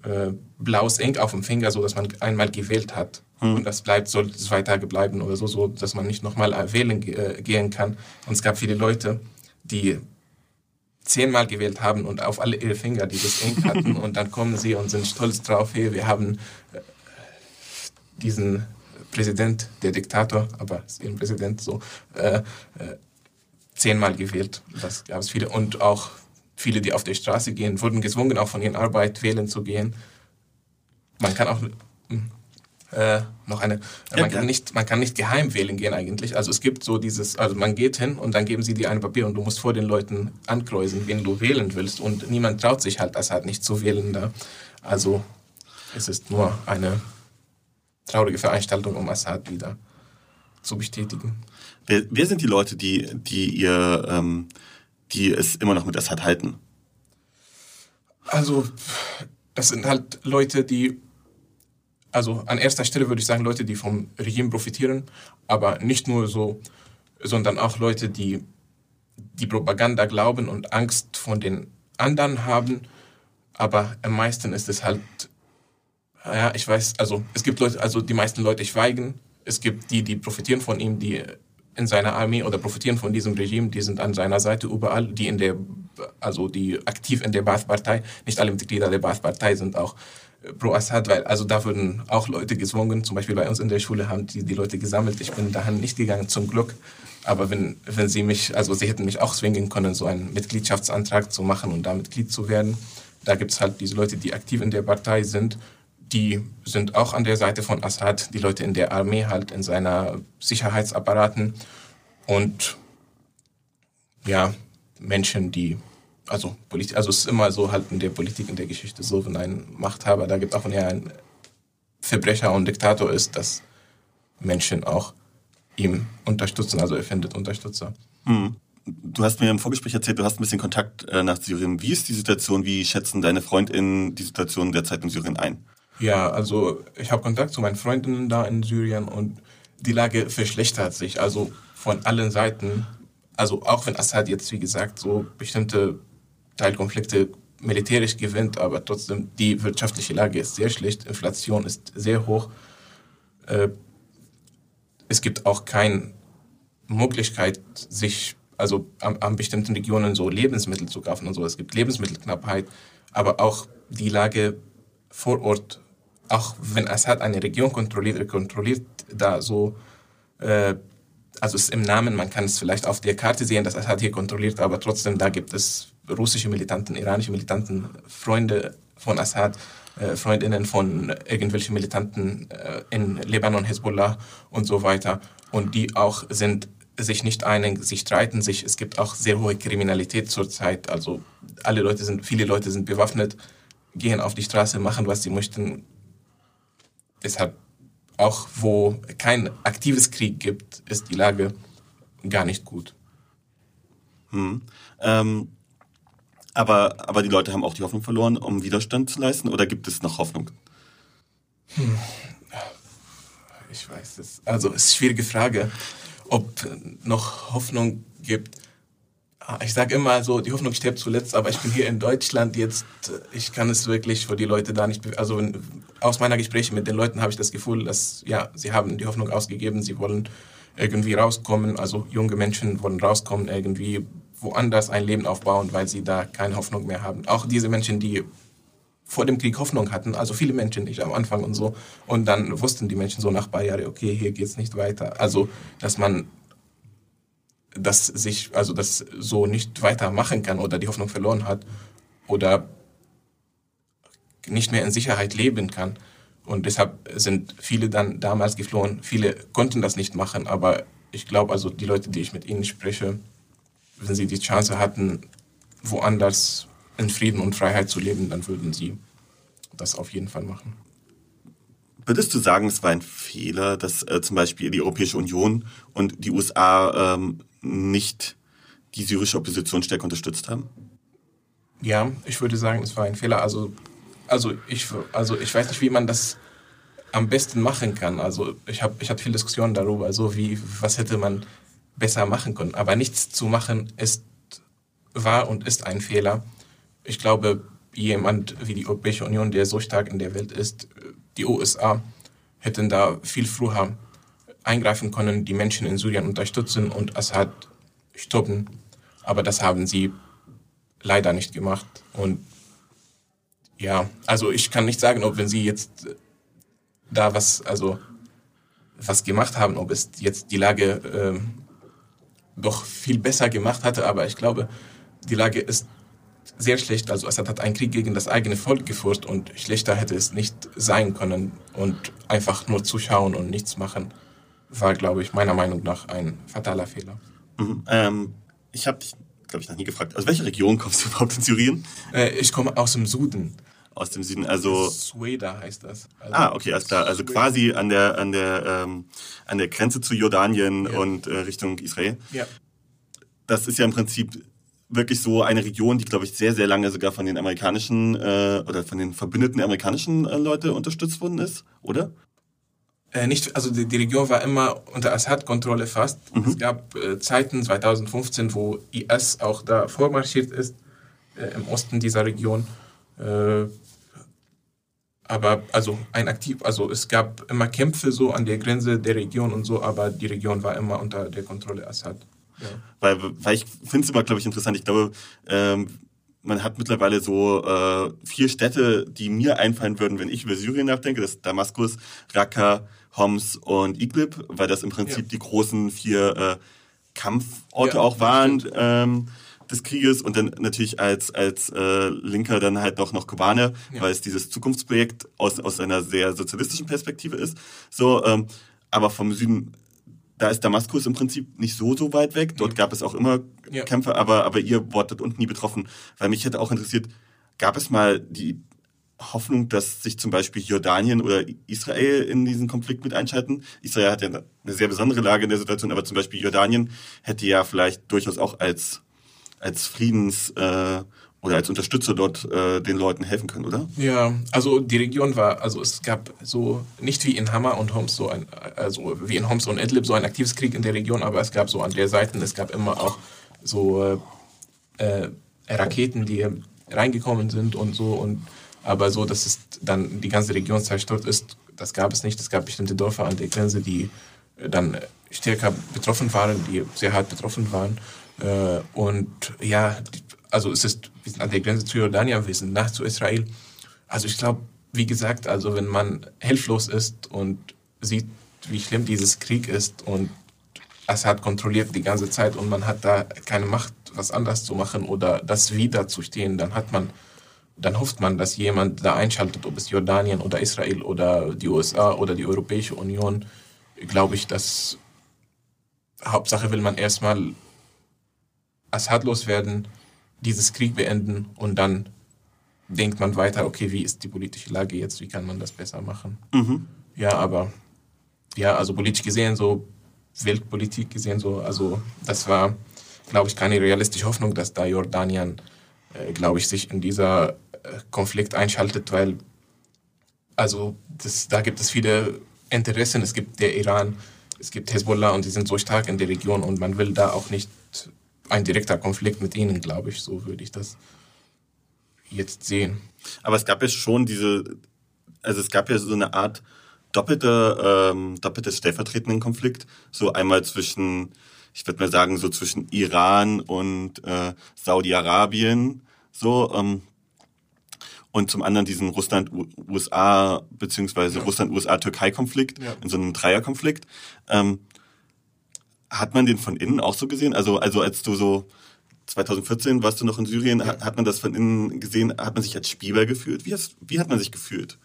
blaues Ink auf dem Finger, so dass man einmal gewählt hat. Hm. Und das bleibt, soll zwei Tage bleiben oder so, so dass man nicht nochmal wählen gehen kann. Und es gab viele Leute, die zehnmal gewählt haben und auf alle ihre Finger dieses Ink hatten und dann kommen sie und sind stolz drauf, hey, wir haben diesen Präsident, der Diktator, aber ist eben Präsident so, äh, äh, zehnmal gewählt. Das gab es viele. Und auch viele, die auf der Straße gehen, wurden gezwungen, auch von ihrer Arbeit wählen zu gehen. Man kann auch hm, äh, noch eine, ja, man, kann nicht, man kann nicht geheim wählen gehen eigentlich. Also es gibt so dieses, also man geht hin und dann geben sie dir ein Papier und du musst vor den Leuten ankreuzen, wen du wählen willst und niemand traut sich halt das halt nicht zu wählen da. Also es ist nur eine traurige Veranstaltung, um Assad wieder zu bestätigen. Wer, wer sind die Leute, die, die ihr, ähm, die es immer noch mit Assad halten? Also, das sind halt Leute, die, also an erster Stelle würde ich sagen, Leute, die vom Regime profitieren, aber nicht nur so, sondern auch Leute, die die Propaganda glauben und Angst von den anderen haben. Aber am meisten ist es halt, ja, ich weiß, also es gibt Leute, also die meisten Leute schweigen. Es gibt die, die profitieren von ihm, die in seiner Armee oder profitieren von diesem Regime, die sind an seiner Seite überall, die in der, also die aktiv in der Baath-Partei, nicht alle Mitglieder der Baath-Partei sind auch äh, pro Assad, weil also da wurden auch Leute gezwungen, zum Beispiel bei uns in der Schule haben die, die Leute gesammelt. Ich bin dahin nicht gegangen, zum Glück. Aber wenn, wenn sie mich, also sie hätten mich auch zwingen können, so einen Mitgliedschaftsantrag zu machen und da Mitglied zu werden. Da gibt es halt diese Leute, die aktiv in der Partei sind, die sind auch an der Seite von Assad, die Leute in der Armee halt, in seiner Sicherheitsapparaten und ja, Menschen, die, also, Polit also es ist immer so halt in der Politik, in der Geschichte so, wenn ein Machthaber, da gibt auch, wenn er ein Verbrecher und Diktator ist, dass Menschen auch ihm unterstützen, also er findet Unterstützer. Hm. Du hast mir im Vorgespräch erzählt, du hast ein bisschen Kontakt äh, nach Syrien. Wie ist die Situation? Wie schätzen deine Freundinnen die Situation derzeit in Syrien ein? Ja, also ich habe Kontakt zu meinen Freundinnen da in Syrien und die Lage verschlechtert sich. Also von allen Seiten. Also auch wenn Assad jetzt, wie gesagt, so bestimmte Teilkonflikte militärisch gewinnt, aber trotzdem die wirtschaftliche Lage ist sehr schlecht. Inflation ist sehr hoch. Äh, es gibt auch keine Möglichkeit, sich also an, an, bestimmten Regionen so Lebensmittel zu kaufen und so. Es gibt Lebensmittelknappheit, aber auch die Lage vor Ort, auch wenn Assad eine Region kontrolliert, kontrolliert da so, äh, also ist im Namen, man kann es vielleicht auf der Karte sehen, dass Assad hier kontrolliert, aber trotzdem, da gibt es russische Militanten, iranische Militanten, Freunde von Assad, äh, Freundinnen von irgendwelchen Militanten äh, in Libanon, Hezbollah und so weiter. Und die auch sind sich nicht einig, sie streiten sich. Es gibt auch sehr hohe Kriminalität zurzeit. Also alle Leute sind, viele Leute sind bewaffnet, gehen auf die Straße, machen, was sie möchten. Deshalb auch wo kein aktives Krieg gibt, ist die Lage gar nicht gut. Hm. Ähm, aber, aber die Leute haben auch die Hoffnung verloren, um Widerstand zu leisten? Oder gibt es noch Hoffnung? Hm. Ich weiß es. Also, es ist eine schwierige Frage, ob noch Hoffnung gibt. Ich sage immer so, die Hoffnung stirbt zuletzt, aber ich bin hier in Deutschland jetzt, ich kann es wirklich für die Leute da nicht, also aus meiner Gespräche mit den Leuten habe ich das Gefühl, dass, ja, sie haben die Hoffnung ausgegeben, sie wollen irgendwie rauskommen, also junge Menschen wollen rauskommen, irgendwie woanders ein Leben aufbauen, weil sie da keine Hoffnung mehr haben. Auch diese Menschen, die vor dem Krieg Hoffnung hatten, also viele Menschen nicht am Anfang und so. Und dann wussten die Menschen so nach paar Jahren, okay, hier geht's nicht weiter. Also, dass man das sich, also das so nicht weitermachen kann oder die Hoffnung verloren hat oder nicht mehr in Sicherheit leben kann. Und deshalb sind viele dann damals geflohen. Viele konnten das nicht machen, aber ich glaube, also die Leute, die ich mit ihnen spreche, wenn sie die Chance hatten, woanders in Frieden und Freiheit zu leben, dann würden sie das auf jeden Fall machen. Würdest du sagen, es war ein Fehler, dass äh, zum Beispiel die Europäische Union und die USA ähm, nicht die syrische Opposition stärker unterstützt haben? Ja, ich würde sagen, es war ein Fehler. Also, also, ich, also ich weiß nicht, wie man das am besten machen kann. Also ich, hab, ich hatte viel Diskussionen darüber, also wie, was hätte man besser machen können. Aber nichts zu machen ist, war und ist ein Fehler. Ich glaube, jemand wie die Europäische Union, der so stark in der Welt ist, die USA, hätten da viel früher eingreifen können, die Menschen in Syrien unterstützen und Assad stoppen. Aber das haben sie leider nicht gemacht. Und ja, also ich kann nicht sagen, ob wenn sie jetzt da was, also was gemacht haben, ob es jetzt die Lage ähm, doch viel besser gemacht hatte, aber ich glaube, die Lage ist sehr schlecht. Also Assad hat einen Krieg gegen das eigene Volk geführt und schlechter hätte es nicht sein können. Und einfach nur zuschauen und nichts machen, war, glaube ich, meiner Meinung nach ein fataler Fehler. Mhm. Ähm, ich habe dich, glaube ich, noch nie gefragt, aus welcher Region kommst du überhaupt in Syrien? Äh, ich komme aus dem Süden. aus dem Süden. Also Sueda heißt das. Also ah, okay, alles klar. Also Sueda. quasi an der an der ähm, an der Grenze zu Jordanien Ja. und äh, Richtung Israel. Ja. Das ist ja im Prinzip wirklich so eine Region, die glaube ich sehr sehr lange sogar von den amerikanischen äh, oder von den verbündeten amerikanischen äh, Leute unterstützt worden ist, oder? Äh, nicht, also die, die Region war immer unter Assad-Kontrolle fast. Es gab äh, Zeiten 2015, wo IS auch da vormarschiert ist, äh, im Osten dieser Region. Äh, aber also ein aktiv, also es gab immer Kämpfe so an der Grenze der Region und so, aber die Region war immer unter der Kontrolle Assad. Ja. Weil, weil ich finde es immer, glaube ich, interessant. Ich glaube, ähm, man hat mittlerweile so äh, vier Städte, die mir einfallen würden, wenn ich über Syrien nachdenke. Das ist Damaskus, Raqqa, Homs und Idlib, weil das im Prinzip Ja. die großen vier äh, Kampforte Ja, auch waren ähm, des Krieges. Und dann natürlich als, als äh, Linker dann halt doch noch Kobane, Ja. weil es dieses Zukunftsprojekt aus, aus einer sehr sozialistischen Perspektive ist. So, ähm, aber vom Süden da ist Damaskus im Prinzip nicht so, so weit weg. Dort gab es auch immer Ja. Kämpfe, aber, aber ihr wurdet unten nie betroffen. Weil mich hätte auch interessiert, gab es mal die Hoffnung, dass sich zum Beispiel Jordanien oder Israel in diesen Konflikt mit einschalten? Israel hat ja eine sehr besondere Lage in der Situation, aber zum Beispiel Jordanien hätte ja vielleicht durchaus auch als, als Friedens- äh, oder als Unterstützer dort äh, den Leuten helfen können, oder? Ja, also die Region war, also es gab so, nicht wie in Hama und Homs so ein, also wie in Homs und Idlib so ein aktives Krieg in der Region, aber es gab so an der Seite, es gab immer auch so äh, äh, Raketen, die reingekommen sind und so und aber so, dass es dann die ganze Region zerstört ist, das gab es nicht. Es gab bestimmte Dörfer an der Grenze, die äh, dann stärker betroffen waren, die sehr hart betroffen waren. Äh, und ja, also es ist, wir sind an der Grenze zu Jordanien, wir sind nach zu Israel. Also ich glaube, wie gesagt, also wenn man hilflos ist und sieht, wie schlimm dieses Krieg ist und Assad kontrolliert die ganze Zeit und man hat da keine Macht, was anders zu machen oder das wieder zu stehen, dann hat man, dann hofft man, dass jemand da einschaltet, ob es Jordanien oder Israel oder die USA oder die Europäische Union, glaube ich, dass Hauptsache will man erstmal Assad loswerden, dieses Krieg beenden und dann denkt man weiter, okay, wie ist die politische Lage jetzt, wie kann man das besser machen? Ja, aber ja, also politisch gesehen, so Weltpolitik gesehen, so, also das war, glaube ich, keine realistische Hoffnung, dass da Jordanien, äh, glaube ich, sich in dieser äh, Konflikt einschaltet, weil also das, da gibt es viele Interessen. Es gibt der Iran, es gibt Hezbollah und die sind so stark in der Region und man will da auch nicht ein direkter Konflikt mit ihnen, glaube ich. So würde ich das jetzt sehen. Aber es gab ja schon diese, also es gab ja so eine Art doppelte, ähm, doppeltes stellvertretenden Konflikt. So einmal zwischen, ich würde mal sagen, so zwischen Iran und äh, Saudi-Arabien. So, ähm, und zum anderen diesen Russland-USA beziehungsweise Russland-USA-Türkei-Konflikt Ja. in so einem Dreierkonflikt. Ähm, hat man den von innen auch so gesehen? Also, also als du so 2014 warst du noch in Syrien, hat, hat man das von innen gesehen? Hat man sich als Spieler gefühlt? Wie, hast, wie hat man sich gefühlt?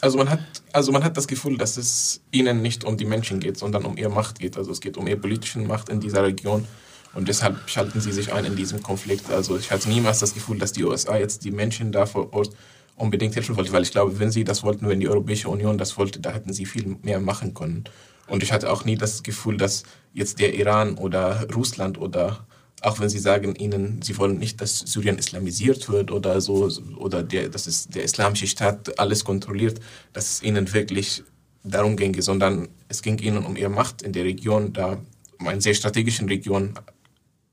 Also man hat, also man hat das Gefühl, dass es ihnen nicht um die Menschen geht, sondern um ihre Macht geht. Also es geht um ihre politische Macht in dieser Region. Und deshalb schalten sie sich ein in diesem Konflikt. Also ich hatte niemals das Gefühl, dass die USA jetzt die Menschen da vor Ort unbedingt helfen wollte, weil ich glaube, wenn sie das wollten, wenn die Europäische Union das wollte, da hätten sie viel mehr machen können. Und ich hatte auch nie das Gefühl, dass jetzt der Iran oder Russland oder auch wenn sie sagen ihnen, sie wollen nicht, dass Syrien islamisiert wird oder so, oder der, dass es der islamische Staat alles kontrolliert, dass es ihnen wirklich darum ginge, sondern es ging ihnen um ihre Macht in der Region, da um eine sehr strategischen Region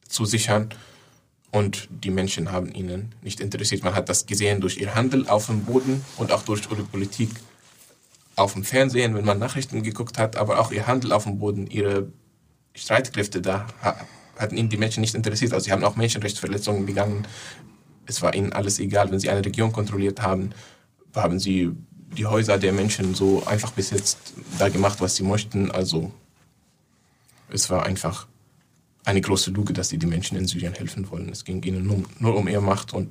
zu sichern. Und die Menschen haben ihnen nicht interessiert. Man hat das gesehen durch ihr Handel auf dem Boden und auch durch ihre Politik auf dem Fernsehen, wenn man Nachrichten geguckt hat, aber auch ihr Handel auf dem Boden, ihre Streitkräfte da ha- hatten ihnen die Menschen nicht interessiert. Also sie haben auch Menschenrechtsverletzungen begangen. Es war ihnen alles egal. Wenn sie eine Region kontrolliert haben, haben sie die Häuser der Menschen so einfach besetzt, da gemacht, was sie möchten. Also es war einfach eine große Lüge, dass sie die Menschen in Syrien helfen wollen. Es ging ihnen nur, nur um ihre Macht und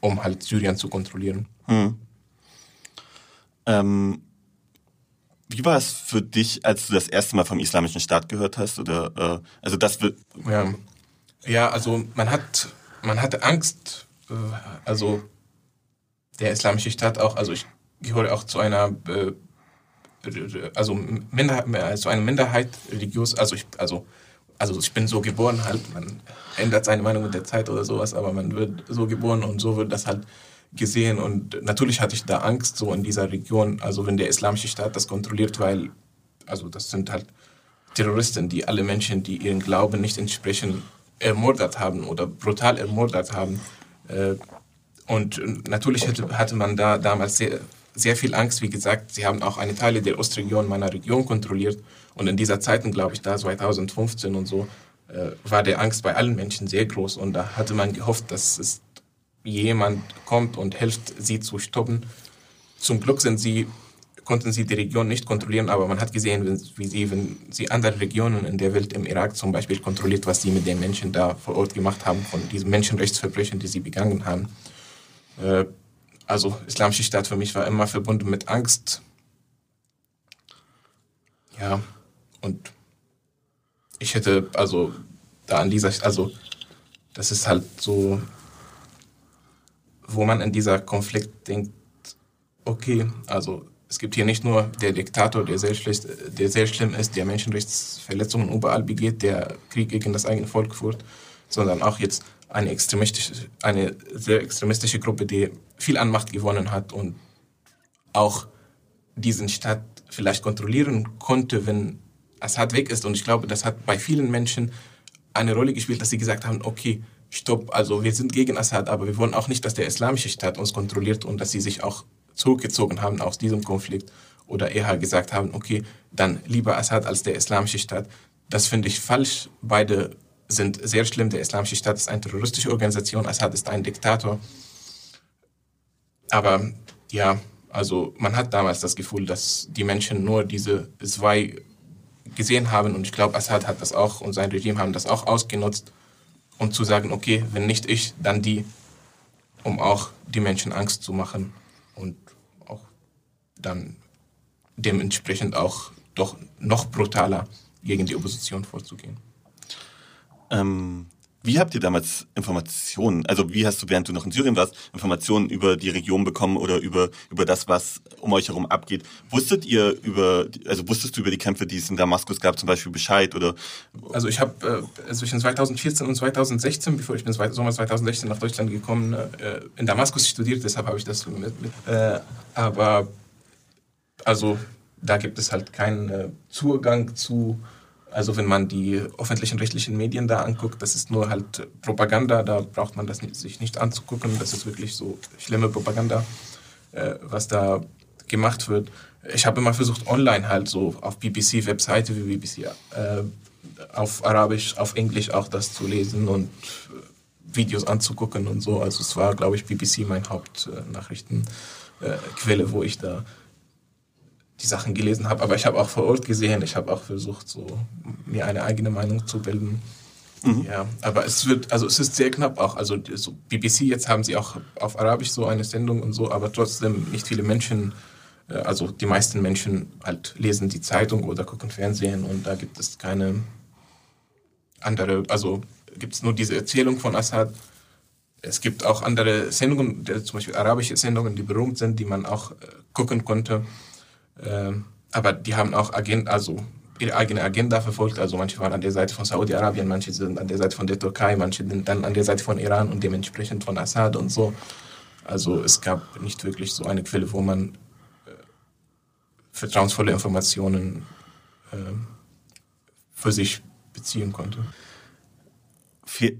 um halt Syrien zu kontrollieren. Ähm, wie war es für dich, als du das erste Mal vom Islamischen Staat gehört hast? Oder äh, also das wird Ja, ja also man hat man hatte Angst, äh, also der Islamische Staat auch, also ich gehöre auch zu einer äh, also Minderheit, zu einer Minderheit religiös, also ich, also, also ich bin so geboren halt, man ändert seine Meinung mit der Zeit oder sowas, aber man wird so geboren und so wird das halt gesehen und natürlich hatte ich da Angst so in dieser Region, also wenn der islamische Staat das kontrolliert, weil also das sind halt Terroristen, die alle Menschen, die ihren Glauben nicht entsprechen, ermordet haben oder brutal ermordet haben. Äh, und natürlich hatte man da damals sehr, sehr viel Angst. Wie gesagt, sie haben auch eine Teile der Ostregion meiner Region kontrolliert. Und in dieser Zeiten, glaube ich, da 2015 und so, äh, war der Angst bei allen Menschen sehr groß. Und da hatte man gehofft, dass es jemand kommt und hilft, sie zu stoppen. Zum Glück sind sie, konnten sie die Region nicht kontrollieren, aber man hat gesehen, wie sie, wenn sie andere Regionen in der Welt, im Irak zum Beispiel, kontrolliert, was sie mit den Menschen da vor Ort gemacht haben, von diesen Menschenrechtsverbrechen, die sie begangen haben. Äh, also islamische Staat für mich war immer verbunden mit Angst. Ja, und ich hätte also da an dieser, also das ist halt so, wo man in dieser Konflikt denkt, okay, also es gibt hier nicht nur der Diktator, der sehr, schlecht, der sehr schlimm ist, der Menschenrechtsverletzungen überall begeht, der Krieg gegen das eigene Volk führt, sondern auch jetzt eine extremistische, eine sehr extremistische Gruppe, die viel an Macht gewonnen hat und auch diesen Staat vielleicht kontrollieren konnte, wenn Assad weg ist. Und ich glaube, das hat bei vielen Menschen eine Rolle gespielt, dass sie gesagt haben, okay, stopp, also wir sind gegen Assad, aber wir wollen auch nicht, dass der islamische Staat uns kontrolliert und dass sie sich auch zurückgezogen haben aus diesem Konflikt oder eher gesagt haben, okay, dann lieber Assad als der islamische Staat. Das finde ich falsch. Beide sind sehr schlimm. Der islamische Staat ist eine terroristische Organisation, Assad ist ein Diktator. Aber ja, also man hat damals das Gefühl, dass die Menschen nur diese zwei gesehen haben und ich glaube, Assad hat das auch und sein Regime haben das auch ausgenutzt, um zu sagen, okay, wenn nicht ich, dann die, um auch die Menschen Angst zu machen und auch dann dementsprechend auch doch noch brutaler gegen die Opposition vorzugehen. Ähm, wie habt ihr damals Informationen, also wie hast du, während du noch in Syrien warst, Informationen über die Region bekommen oder über, über das, was um euch herum abgeht? Wusstet ihr über, also wusstest du über die Kämpfe, die es in Damaskus gab, zum Beispiel Bescheid oder? Also ich habe äh, zwischen 2014 und 2016, bevor ich bin Sommer 2016 nach Deutschland gekommen, äh, in Damaskus studiert, deshalb habe ich das mit, mit äh, aber also da gibt es halt keinen äh, Zugang zu also wenn man die öffentlichen rechtlichen Medien da anguckt, das ist nur halt Propaganda, da braucht man das nicht, sich nicht anzugucken. Das ist wirklich so schlimme Propaganda, äh, was da gemacht wird. Ich habe immer versucht, online halt so auf BBC-Webseite wie BBC äh, auf Arabisch, auf Englisch auch das zu lesen und äh, Videos anzugucken und so. Also es war, glaube ich, BBC mein Hauptnachrichtenquelle, wo ich da die Sachen gelesen habe, aber ich habe auch vor Ort gesehen, ich habe auch versucht, so mir eine eigene Meinung zu bilden. Mhm. Ja, aber es wird, also es ist sehr knapp auch. Also so BBC, jetzt haben sie auch auf Arabisch so eine Sendung und so, aber trotzdem nicht viele Menschen, äh, also die meisten Menschen halt lesen die Zeitung oder gucken Fernsehen und da gibt es keine andere, also gibt es nur diese Erzählung von Assad. Es gibt auch andere Sendungen, zum Beispiel arabische Sendungen, die berühmt sind, die man auch äh, gucken konnte. Ähm, aber die haben auch Agent, also ihre eigene Agenda verfolgt. Also manche waren an der Seite von Saudi-Arabien, manche sind an der Seite von der Türkei, manche sind dann an der Seite von Iran und dementsprechend von Assad und so. Also es gab nicht wirklich so eine Quelle, wo man äh, vertrauensvolle Informationen äh, für sich beziehen konnte.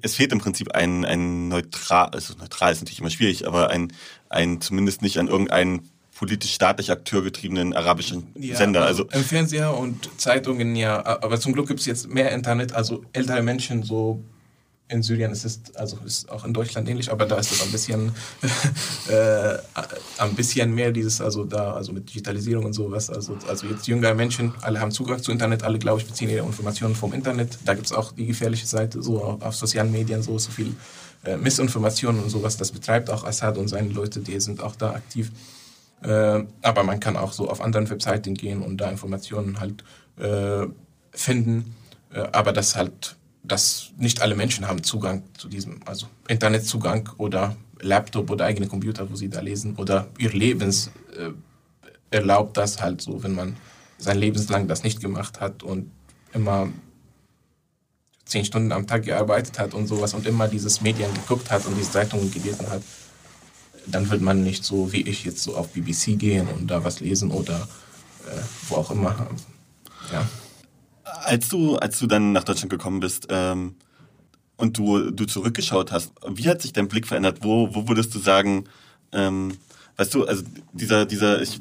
Es fehlt im Prinzip ein, ein neutral, also neutral ist natürlich immer schwierig, aber ein, ein zumindest nicht an irgendeinen politisch-staatlich akteurgetriebenen arabischen ja, Sender. Also, also Im Fernseher und Zeitungen ja, aber zum Glück gibt es jetzt mehr Internet, also ältere Menschen so in Syrien ist es, also ist auch in Deutschland ähnlich, aber da ist es ein bisschen, äh, ein bisschen mehr dieses, also da, also mit Digitalisierung und sowas. Also, also jetzt jüngere Menschen, alle haben Zugang zu Internet, alle, glaube ich, beziehen ihre Informationen vom Internet. Da gibt es auch die gefährliche Seite, so auf, auf sozialen Medien, so, so viel äh, Missinformationen und sowas. Das betreibt auch Assad und seine Leute, die sind auch da aktiv. Äh, aber man kann auch so auf anderen Webseiten gehen und da Informationen halt äh, finden. Äh, aber das halt dass nicht alle Menschen haben Zugang zu diesem, also Internetzugang oder Laptop oder eigene Computer, wo sie da lesen oder ihr Lebens äh, erlaubt das halt so, wenn man sein Lebenslang das nicht gemacht hat und immer zehn Stunden am Tag gearbeitet hat und sowas und immer dieses Medien geguckt hat und diese Zeitungen gelesen hat, dann wird man nicht so wie ich jetzt so auf BBC gehen und da was lesen oder äh, wo auch immer. Ja. Als du, als du dann nach Deutschland gekommen bist ähm, und du, du zurückgeschaut hast, wie hat sich dein Blick verändert? Wo, wo würdest du sagen, ähm, weißt du, also dieser, dieser, ich,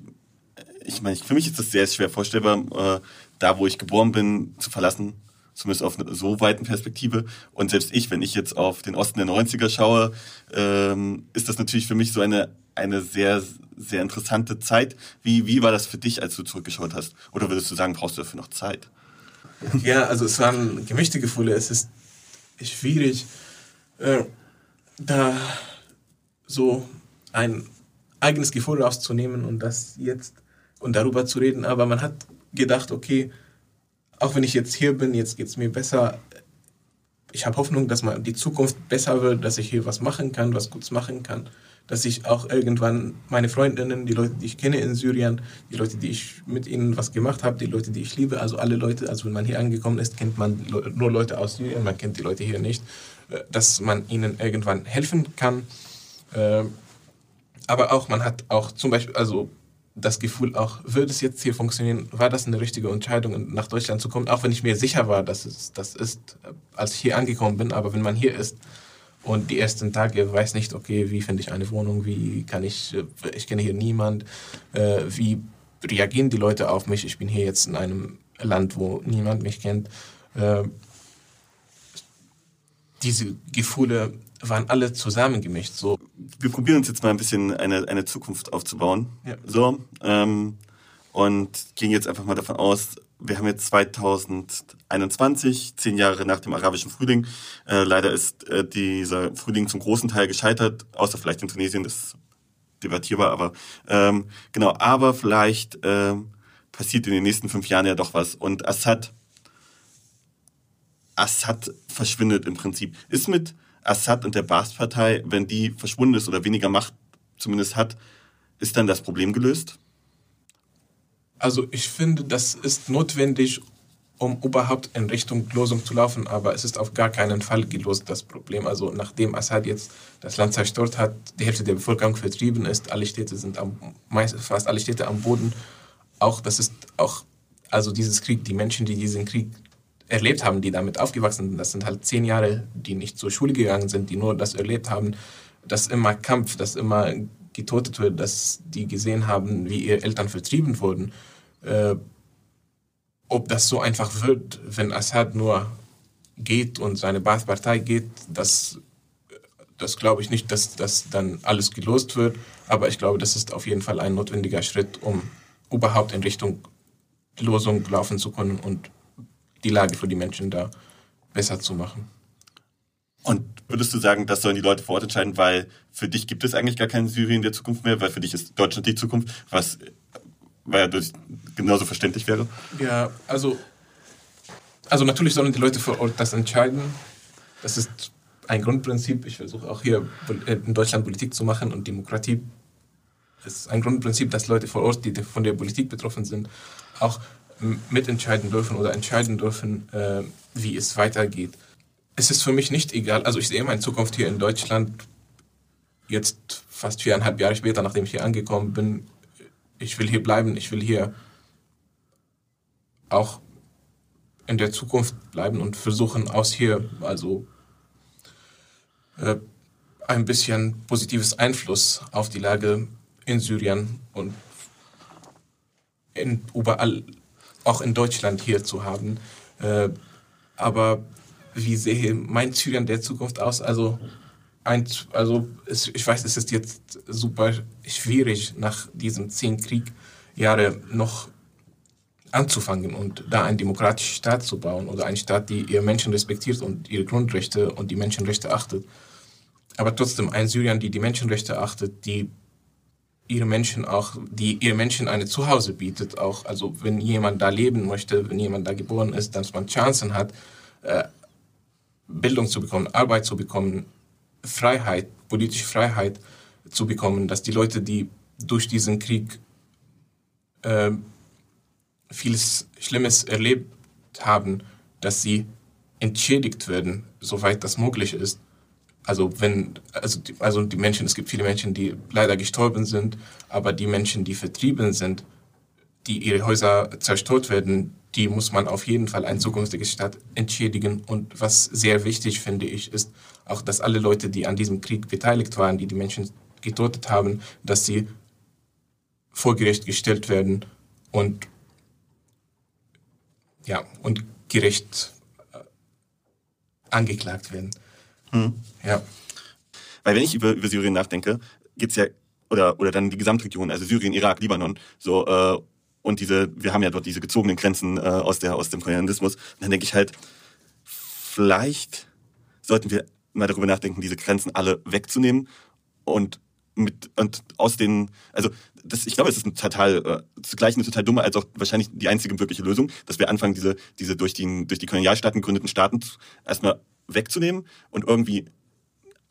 ich meine, für mich ist das sehr schwer vorstellbar, äh, da wo ich geboren bin, zu verlassen, zumindest auf eine so weiten Perspektive. Und selbst ich, wenn ich jetzt auf den Osten der 90er schaue, ähm, ist das natürlich für mich so eine, eine sehr, sehr interessante Zeit. Wie, wie war das für dich, als du zurückgeschaut hast? Oder würdest du sagen, brauchst du dafür noch Zeit? Ja, also es waren gemischte Gefühle. Es ist schwierig, äh, da so ein eigenes Gefühl rauszunehmen und das jetzt und darüber zu reden. Aber man hat gedacht, okay, auch wenn ich jetzt hier bin, jetzt geht es mir besser. Ich habe Hoffnung, dass man die Zukunft besser wird, dass ich hier was machen kann, was Gutes machen kann, dass ich auch irgendwann meine Freundinnen, die Leute, die ich kenne in Syrien, die Leute, die ich mit ihnen was gemacht habe, die Leute, die ich liebe, also alle Leute, also wenn man hier angekommen ist, kennt man nur Leute aus Syrien, man kennt die Leute hier nicht, äh, dass man ihnen irgendwann helfen kann. Äh, aber auch, man hat auch zum Beispiel, also das Gefühl auch, würde es jetzt hier funktionieren, war das eine richtige Entscheidung, nach Deutschland zu kommen, auch wenn ich mir sicher war, dass es das ist, als ich hier angekommen bin, aber wenn man hier ist und die ersten Tage weiß nicht, okay, wie finde ich eine Wohnung, wie kann ich, äh, ich kenne hier niemand, äh, wie reagieren die Leute auf mich, ich bin hier jetzt in einem Land, wo niemand mich kennt. Äh, diese Gefühle waren alle zusammengemischt. So. Wir probieren uns jetzt mal ein bisschen eine, eine Zukunft aufzubauen. Ja. So, ähm, und gehen jetzt einfach mal davon aus, wir haben jetzt 2021, zehn Jahre nach dem arabischen Frühling. Äh, leider ist äh, dieser Frühling zum großen Teil gescheitert, außer vielleicht in Tunesien, das ist debattierbar, aber ähm, genau, aber vielleicht ähm, passiert in den nächsten fünf Jahren ja doch was. Und Assad, Assad verschwindet im Prinzip. Ist mit Assad und der Baath-Partei, wenn die verschwunden ist oder weniger Macht zumindest hat, ist dann das Problem gelöst? Also ich finde, das ist notwendig, um überhaupt in Richtung Losung zu laufen, aber es ist auf gar keinen Fall gelöst, das Problem. Also nachdem Assad jetzt das Land zerstört hat, die Hälfte der Bevölkerung vertrieben ist, alle Städte sind am, fast alle Städte am Boden. Auch das ist auch, also dieses Krieg, die Menschen, die diesen Krieg erlebt haben, die damit aufgewachsen sind. Das sind halt zehn Jahre, die nicht zur Schule gegangen sind, die nur das erlebt haben, dass immer Kampf, dass immer getötet wird, dass die gesehen haben, wie ihre Eltern vertrieben wurden. Äh, ob das so einfach wird, wenn Assad nur geht und seine Baath-Partei geht, das, das glaube ich nicht, dass das dann alles gelost wird. Aber ich glaube, das ist auf jeden Fall ein notwendiger Schritt, um überhaupt in Richtung Losung laufen zu können und die Lage für die Menschen da besser zu machen. Und würdest du sagen, das sollen die Leute vor Ort entscheiden, weil für dich gibt es eigentlich gar kein Syrien der Zukunft mehr, weil für dich ist Deutschland die Zukunft, was weil ja genauso verständlich wäre? Ja, also, also natürlich sollen die Leute vor Ort das entscheiden. Das ist ein Grundprinzip. Ich versuche auch hier in Deutschland Politik zu machen und Demokratie ist ein Grundprinzip, dass Leute vor Ort, die von der Politik betroffen sind, auch mitentscheiden dürfen oder entscheiden dürfen, äh, wie es weitergeht. Es ist für mich nicht egal, also ich sehe meine Zukunft hier in Deutschland jetzt fast viereinhalb Jahre später, nachdem ich hier angekommen bin. Ich will hier bleiben, ich will hier auch in der Zukunft bleiben und versuchen aus hier also äh, ein bisschen positives Einfluss auf die Lage in Syrien und in, überall auch in Deutschland hier zu haben. Äh, aber wie sehe mein Syrien der Zukunft aus? Also, ein, also es, ich weiß, es ist jetzt super schwierig, nach diesen zehn Kriegjahre noch anzufangen und da einen demokratischen Staat zu bauen oder einen Staat, die ihre Menschen respektiert und ihre Grundrechte und die Menschenrechte achtet. Aber trotzdem ein Syrien, die die Menschenrechte achtet, die ihre Menschen auch, die ihre Menschen eine Zuhause bietet, auch, also wenn jemand da leben möchte, wenn jemand da geboren ist, dass man Chancen hat, äh, Bildung zu bekommen, Arbeit zu bekommen, Freiheit, politische Freiheit zu bekommen, dass die Leute, die durch diesen Krieg äh, vieles Schlimmes erlebt haben, dass sie entschädigt werden, soweit das möglich ist. Also wenn, also die, also die Menschen, es gibt viele Menschen, die leider gestorben sind, aber die Menschen, die vertrieben sind, die ihre Häuser zerstört werden, die muss man auf jeden Fall ein zukünftiges Staat entschädigen. Und was sehr wichtig finde ich, ist auch, dass alle Leute, die an diesem Krieg beteiligt waren, die die Menschen getötet haben, dass sie vor Gericht gestellt werden und ja und gerecht äh, angeklagt werden. Hm. Ja. Weil wenn ich über, über Syrien nachdenke, geht's ja oder oder dann die Gesamtregion, also Syrien, Irak, Libanon, so äh, und diese, wir haben ja dort diese gezogenen Grenzen äh, aus der aus dem Kolonialismus. Dann denke ich halt, vielleicht sollten wir mal darüber nachdenken, diese Grenzen alle wegzunehmen und mit und aus den, also das, ich glaube, es ist ein total äh, zugleich eine total dumme als auch wahrscheinlich die einzige wirkliche Lösung, dass wir anfangen, diese diese durch die durch die Kolonialstaaten gegründeten Staaten erstmal wegzunehmen und irgendwie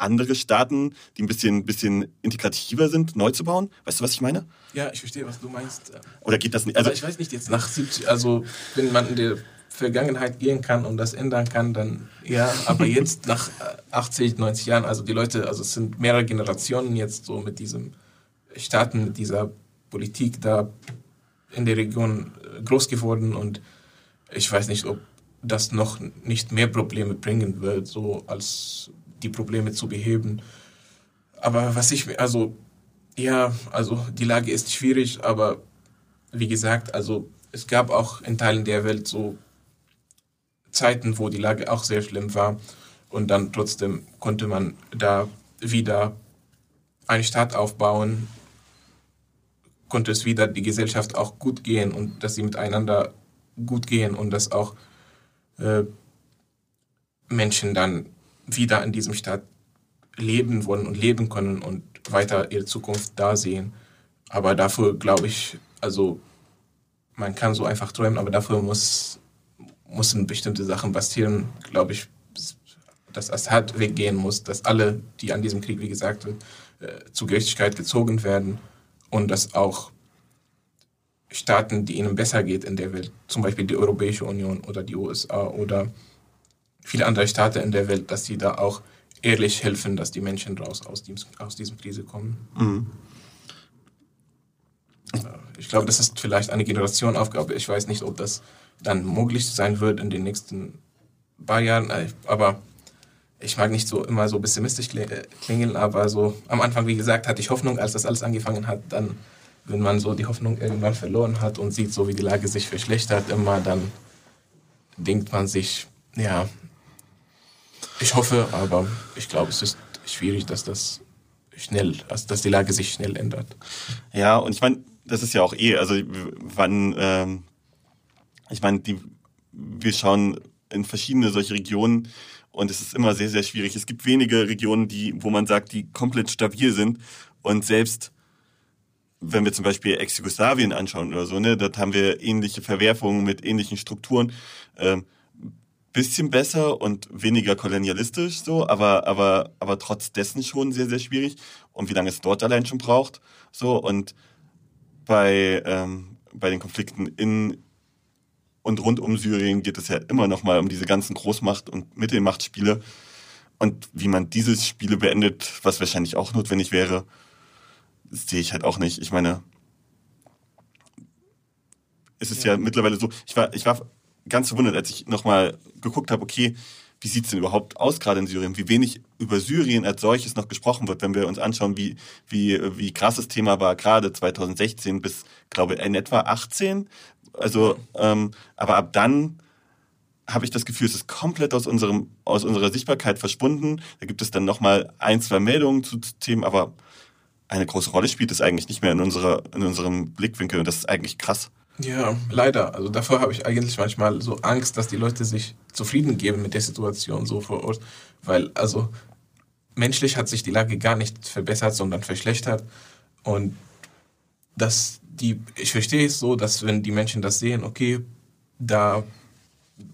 andere Staaten, die ein bisschen, bisschen integrativer sind, neu zu bauen. Weißt du, was ich meine? Ja, ich verstehe, was du meinst. Oder geht das nicht? Also, ich weiß nicht, jetzt nach 70, also wenn man in der Vergangenheit gehen kann und das ändern kann, dann ja, aber jetzt nach 80, 90 Jahren, also die Leute, also es sind mehrere Generationen jetzt so mit diesem Staaten, mit dieser Politik da in der Region äh, groß geworden und ich weiß nicht, ob das noch nicht mehr Probleme bringen wird, so als die Probleme zu beheben. Aber was ich, also, ja, also die Lage ist schwierig, aber wie gesagt, also es gab auch in Teilen der Welt so Zeiten, wo die Lage auch sehr schlimm war und dann trotzdem konnte man da wieder einen Staat aufbauen, konnte es wieder die Gesellschaft auch gut gehen und dass sie miteinander gut gehen und dass auch äh, Menschen dann wieder in diesem Staat leben wollen und leben können und weiter ihre Zukunft da sehen. Aber dafür glaube ich, also man kann so einfach träumen, aber dafür muss, müssen bestimmte Sachen passieren, glaube ich, dass Assad weggehen muss, dass alle, die an diesem Krieg, wie gesagt äh, zu Gerechtigkeit gezogen werden und dass auch Staaten, die ihnen besser geht in der Welt, zum Beispiel die Europäische Union oder die USA oder viele andere Staaten in der Welt, dass sie da auch ehrlich helfen, dass die Menschen raus aus, diesem, aus diesem Krise kommen. Mhm. Ich glaube, das ist vielleicht eine Generationenaufgabe. Ich weiß nicht, ob das dann möglich sein wird in den nächsten paar Jahren, äh, aber ich mag nicht so immer so pessimistisch äh, klingeln, aber so am Anfang, wie gesagt, hatte ich Hoffnung, als das alles angefangen hat, dann, wenn man so die Hoffnung irgendwann verloren hat und sieht, so wie die Lage sich verschlechtert, immer, dann denkt man sich, ja, ich hoffe, aber ich glaube, es ist schwierig, dass das schnell, dass, dass die Lage sich schnell ändert. Ja, und ich meine, das ist ja auch eh, also wann, ähm, ich meine, wir schauen in verschiedene solche Regionen und es ist immer sehr, sehr schwierig. Es gibt wenige Regionen, die, wo man sagt, die komplett stabil sind und selbst wenn wir zum Beispiel Ex-Jugoslawien anschauen oder so, ne, dort haben wir ähnliche Verwerfungen mit ähnlichen Strukturen. Ähm, bisschen besser und weniger kolonialistisch so, aber aber aber trotz dessen schon sehr sehr schwierig und wie lange es dort allein schon braucht so und bei ähm, bei den Konflikten in und rund um Syrien geht es ja immer noch mal um diese ganzen Großmacht und Mittelmachtspiele und wie man diese Spiele beendet, was wahrscheinlich auch notwendig wäre, sehe ich halt auch nicht. Ich meine, es ist ja, ja mittlerweile so, ich war ich war ganz verwundert, als ich nochmal geguckt habe, okay, wie sieht's denn überhaupt aus gerade in Syrien? Wie wenig über Syrien als solches noch gesprochen wird, wenn wir uns anschauen, wie, wie, wie krass das Thema war, gerade 2016 bis, glaube ich, in etwa 18. Also, ähm, aber ab dann habe ich das Gefühl, es ist komplett aus unserem aus unserer Sichtbarkeit verschwunden. Da gibt es dann nochmal ein, zwei Meldungen zu Themen, aber eine große Rolle spielt es eigentlich nicht mehr in unserer in unserem Blickwinkel und das ist eigentlich krass. Ja, leider. Also davor habe ich eigentlich manchmal so Angst, dass die Leute sich zufrieden geben mit der Situation so vor Ort. Weil, also menschlich hat sich die Lage gar nicht verbessert, sondern verschlechtert. Und dass die, ich verstehe es so, dass wenn die Menschen das sehen, okay, da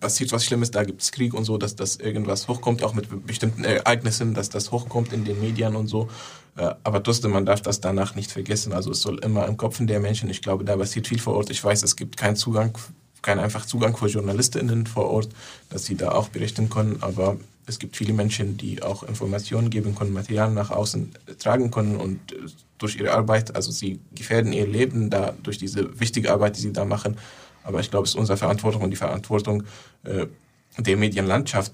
passiert was Schlimmes, da gibt es Krieg und so, dass das irgendwas hochkommt, auch mit bestimmten Ereignissen, dass das hochkommt in den Medien und so. Äh, aber trotzdem, man darf das danach nicht vergessen. Also es soll immer im Kopf der Menschen, ich glaube, da passiert viel vor Ort. Ich weiß, es gibt keinen Zugang, keinen einfach Zugang für JournalistInnen vor Ort, dass sie da auch berichten können, aber es gibt viele Menschen, die auch Informationen geben können, Material nach außen tragen können und äh, durch ihre Arbeit, also sie gefährden ihr Leben da durch diese wichtige Arbeit, die sie da machen. Aber ich glaube, es ist unsere Verantwortung und die Verantwortung äh, der Medienlandschaft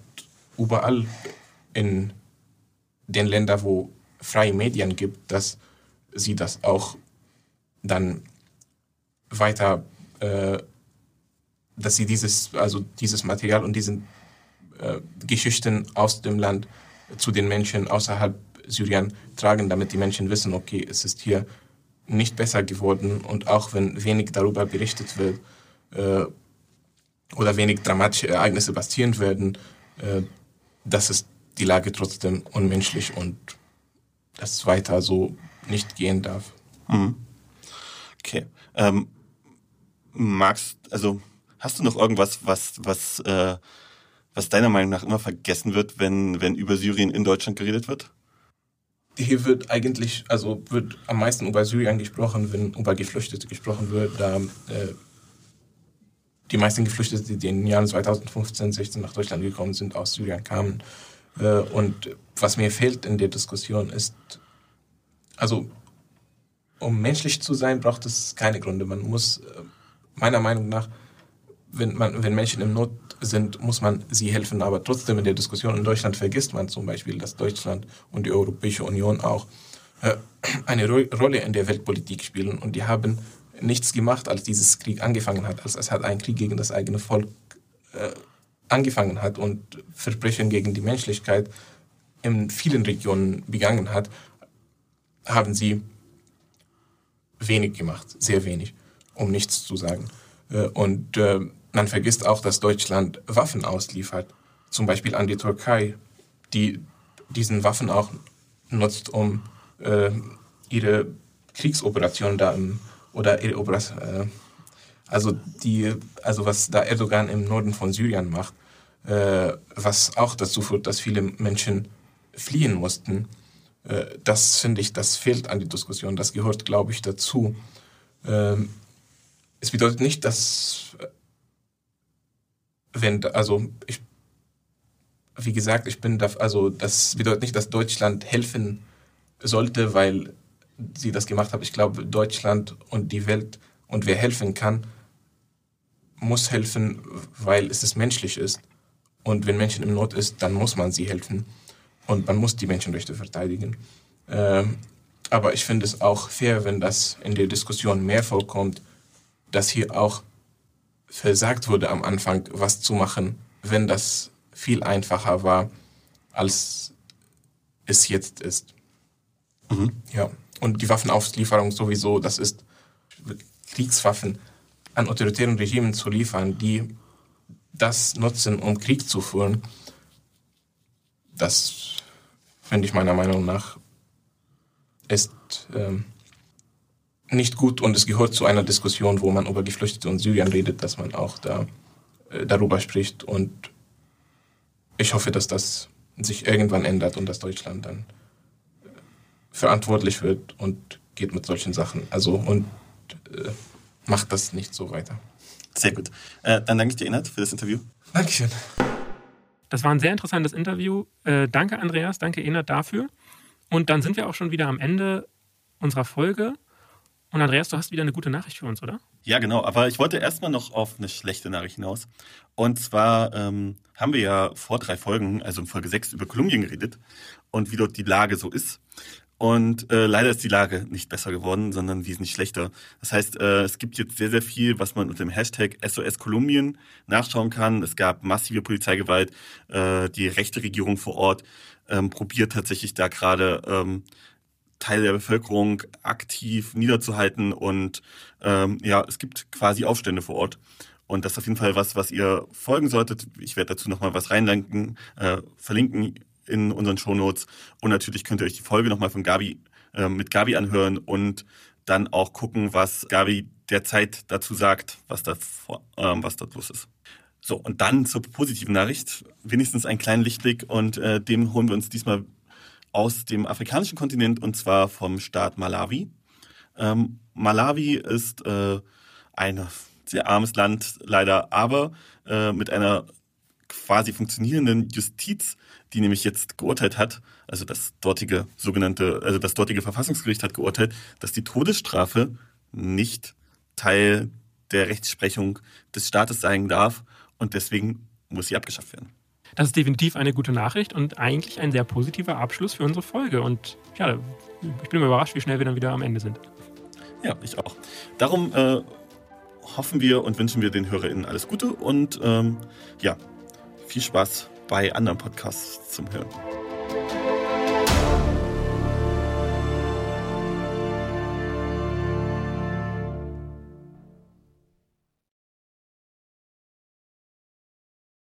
überall in den Ländern, wo freie Medien gibt, dass sie das auch dann weiter, äh, dass sie dieses, also dieses Material und diesen äh, Geschichten aus dem Land zu den Menschen außerhalb Syrien tragen, damit die Menschen wissen, okay, es ist hier nicht besser geworden und auch wenn wenig darüber berichtet wird äh, oder wenig dramatische Ereignisse passieren werden, äh, dass es die Lage trotzdem unmenschlich und das weiter so nicht gehen darf. Mhm. Okay. Ähm, magst, also hast du noch irgendwas, was, was, äh, was deiner Meinung nach immer vergessen wird, wenn, wenn über Syrien in Deutschland geredet wird? Hier wird eigentlich, also wird am meisten über Syrien gesprochen, wenn über Geflüchtete gesprochen wird, da äh, die meisten Geflüchteten, die in den Jahren 2015, 16 nach Deutschland gekommen sind, aus Syrien kamen. Äh, und was mir fehlt in der Diskussion ist, also um menschlich zu sein, braucht es keine Gründe. Man muss äh, meiner Meinung nach, wenn, man, wenn Menschen in Not sind, muss man sie helfen. Aber trotzdem in der Diskussion in Deutschland vergisst man zum Beispiel, dass Deutschland und die Europäische Union auch äh, eine Ro Rolle in der Weltpolitik spielen. Und die haben nichts gemacht, als dieses Krieg angefangen hat. Als es hat ein Krieg gegen das eigene Volk äh, angefangen hat und Verbrechen gegen die Menschlichkeit in vielen Regionen begangen hat, haben sie wenig gemacht, sehr wenig, um nichts zu sagen. Äh, und äh, man vergisst auch, dass Deutschland Waffen ausliefert, zum Beispiel an die Türkei, die diesen Waffen auch nutzt, um äh, ihre Kriegsoperationen da im, oder ihre Operation, äh, also die, also was da Erdogan im Norden von Syrien macht, was auch dazu führt, dass viele Menschen fliehen mussten. Äh, das finde ich, das fehlt an die Diskussion. Das gehört, glaube ich, dazu. Ähm, es bedeutet nicht, dass wenn, also ich, wie gesagt, ich bin da, also das bedeutet nicht, dass Deutschland helfen sollte, weil sie das gemacht haben. Ich glaube, Deutschland und die Welt und wer helfen kann, muss helfen, weil es menschlich ist. Und wenn Menschen in Not ist, dann muss man sie helfen. Und man muss die Menschenrechte verteidigen. Ähm, aber ich finde es auch fair, wenn das in der Diskussion mehr vorkommt, dass hier auch versagt wurde am Anfang, was zu machen, wenn das viel einfacher war, als es jetzt ist. Mhm. Ja. Und die Waffenauslieferung sowieso, das ist Kriegswaffen an autoritären Regimen zu liefern, die das nutzen, um Krieg zu führen. Das finde ich meiner Meinung nach ist ähm, nicht gut und es gehört zu einer Diskussion, wo man über Geflüchtete und Syrien redet, dass man auch da äh, darüber spricht und ich hoffe, dass das sich irgendwann ändert und dass Deutschland dann äh, verantwortlich wird und geht mit solchen Sachen. Also und äh, macht das nicht so weiter. Sehr gut. Äh, dann danke ich dir, Inhard, für das Interview. Dankeschön. Das war ein sehr interessantes Interview. Äh, danke, Andreas, danke, Enat, dafür. Und dann sind wir auch schon wieder am Ende unserer Folge. Und Andreas, du hast wieder eine gute Nachricht für uns, oder? Ja, genau. Aber ich wollte erstmal noch auf eine schlechte Nachricht hinaus. Und zwar ähm, haben wir ja vor drei Folgen, also in Folge 6, über Kolumbien geredet und wie dort die Lage so ist. Und äh, leider ist die Lage nicht besser geworden, sondern wesentlich schlechter. Das heißt, äh, es gibt jetzt sehr, sehr viel, was man unter dem Hashtag SOS Kolumbien nachschauen kann. Es gab massive Polizeigewalt. Äh, die rechte Regierung vor Ort ähm, probiert tatsächlich da gerade ähm, Teile der Bevölkerung aktiv niederzuhalten und ähm, ja, es gibt quasi Aufstände vor Ort. Und das ist auf jeden Fall was, was ihr folgen solltet. Ich werde dazu nochmal was reinlenken, äh, verlinken in unseren Shownotes. Und natürlich könnt ihr euch die Folge nochmal von Gabi äh, mit Gabi anhören und dann auch gucken, was Gabi derzeit dazu sagt, was da ähm, was dort los ist. So, und dann zur positiven Nachricht, wenigstens einen kleinen Lichtblick und äh, dem holen wir uns diesmal aus dem afrikanischen Kontinent und zwar vom Staat Malawi. Ähm, Malawi ist äh, ein sehr armes Land leider, aber äh, mit einer quasi funktionierenden Justiz, die nämlich jetzt geurteilt hat, also das dortige sogenannte, also das dortige Verfassungsgericht hat geurteilt, dass die Todesstrafe nicht Teil der Rechtsprechung des Staates sein darf und deswegen muss sie abgeschafft werden. Das ist definitiv eine gute Nachricht und eigentlich ein sehr positiver Abschluss für unsere Folge. Und ja, ich bin überrascht, wie schnell wir dann wieder am Ende sind. Ja, ich auch. Darum äh, hoffen wir und wünschen wir den HörerInnen alles Gute und ähm, ja, viel Spaß bei anderen Podcasts zum Hören.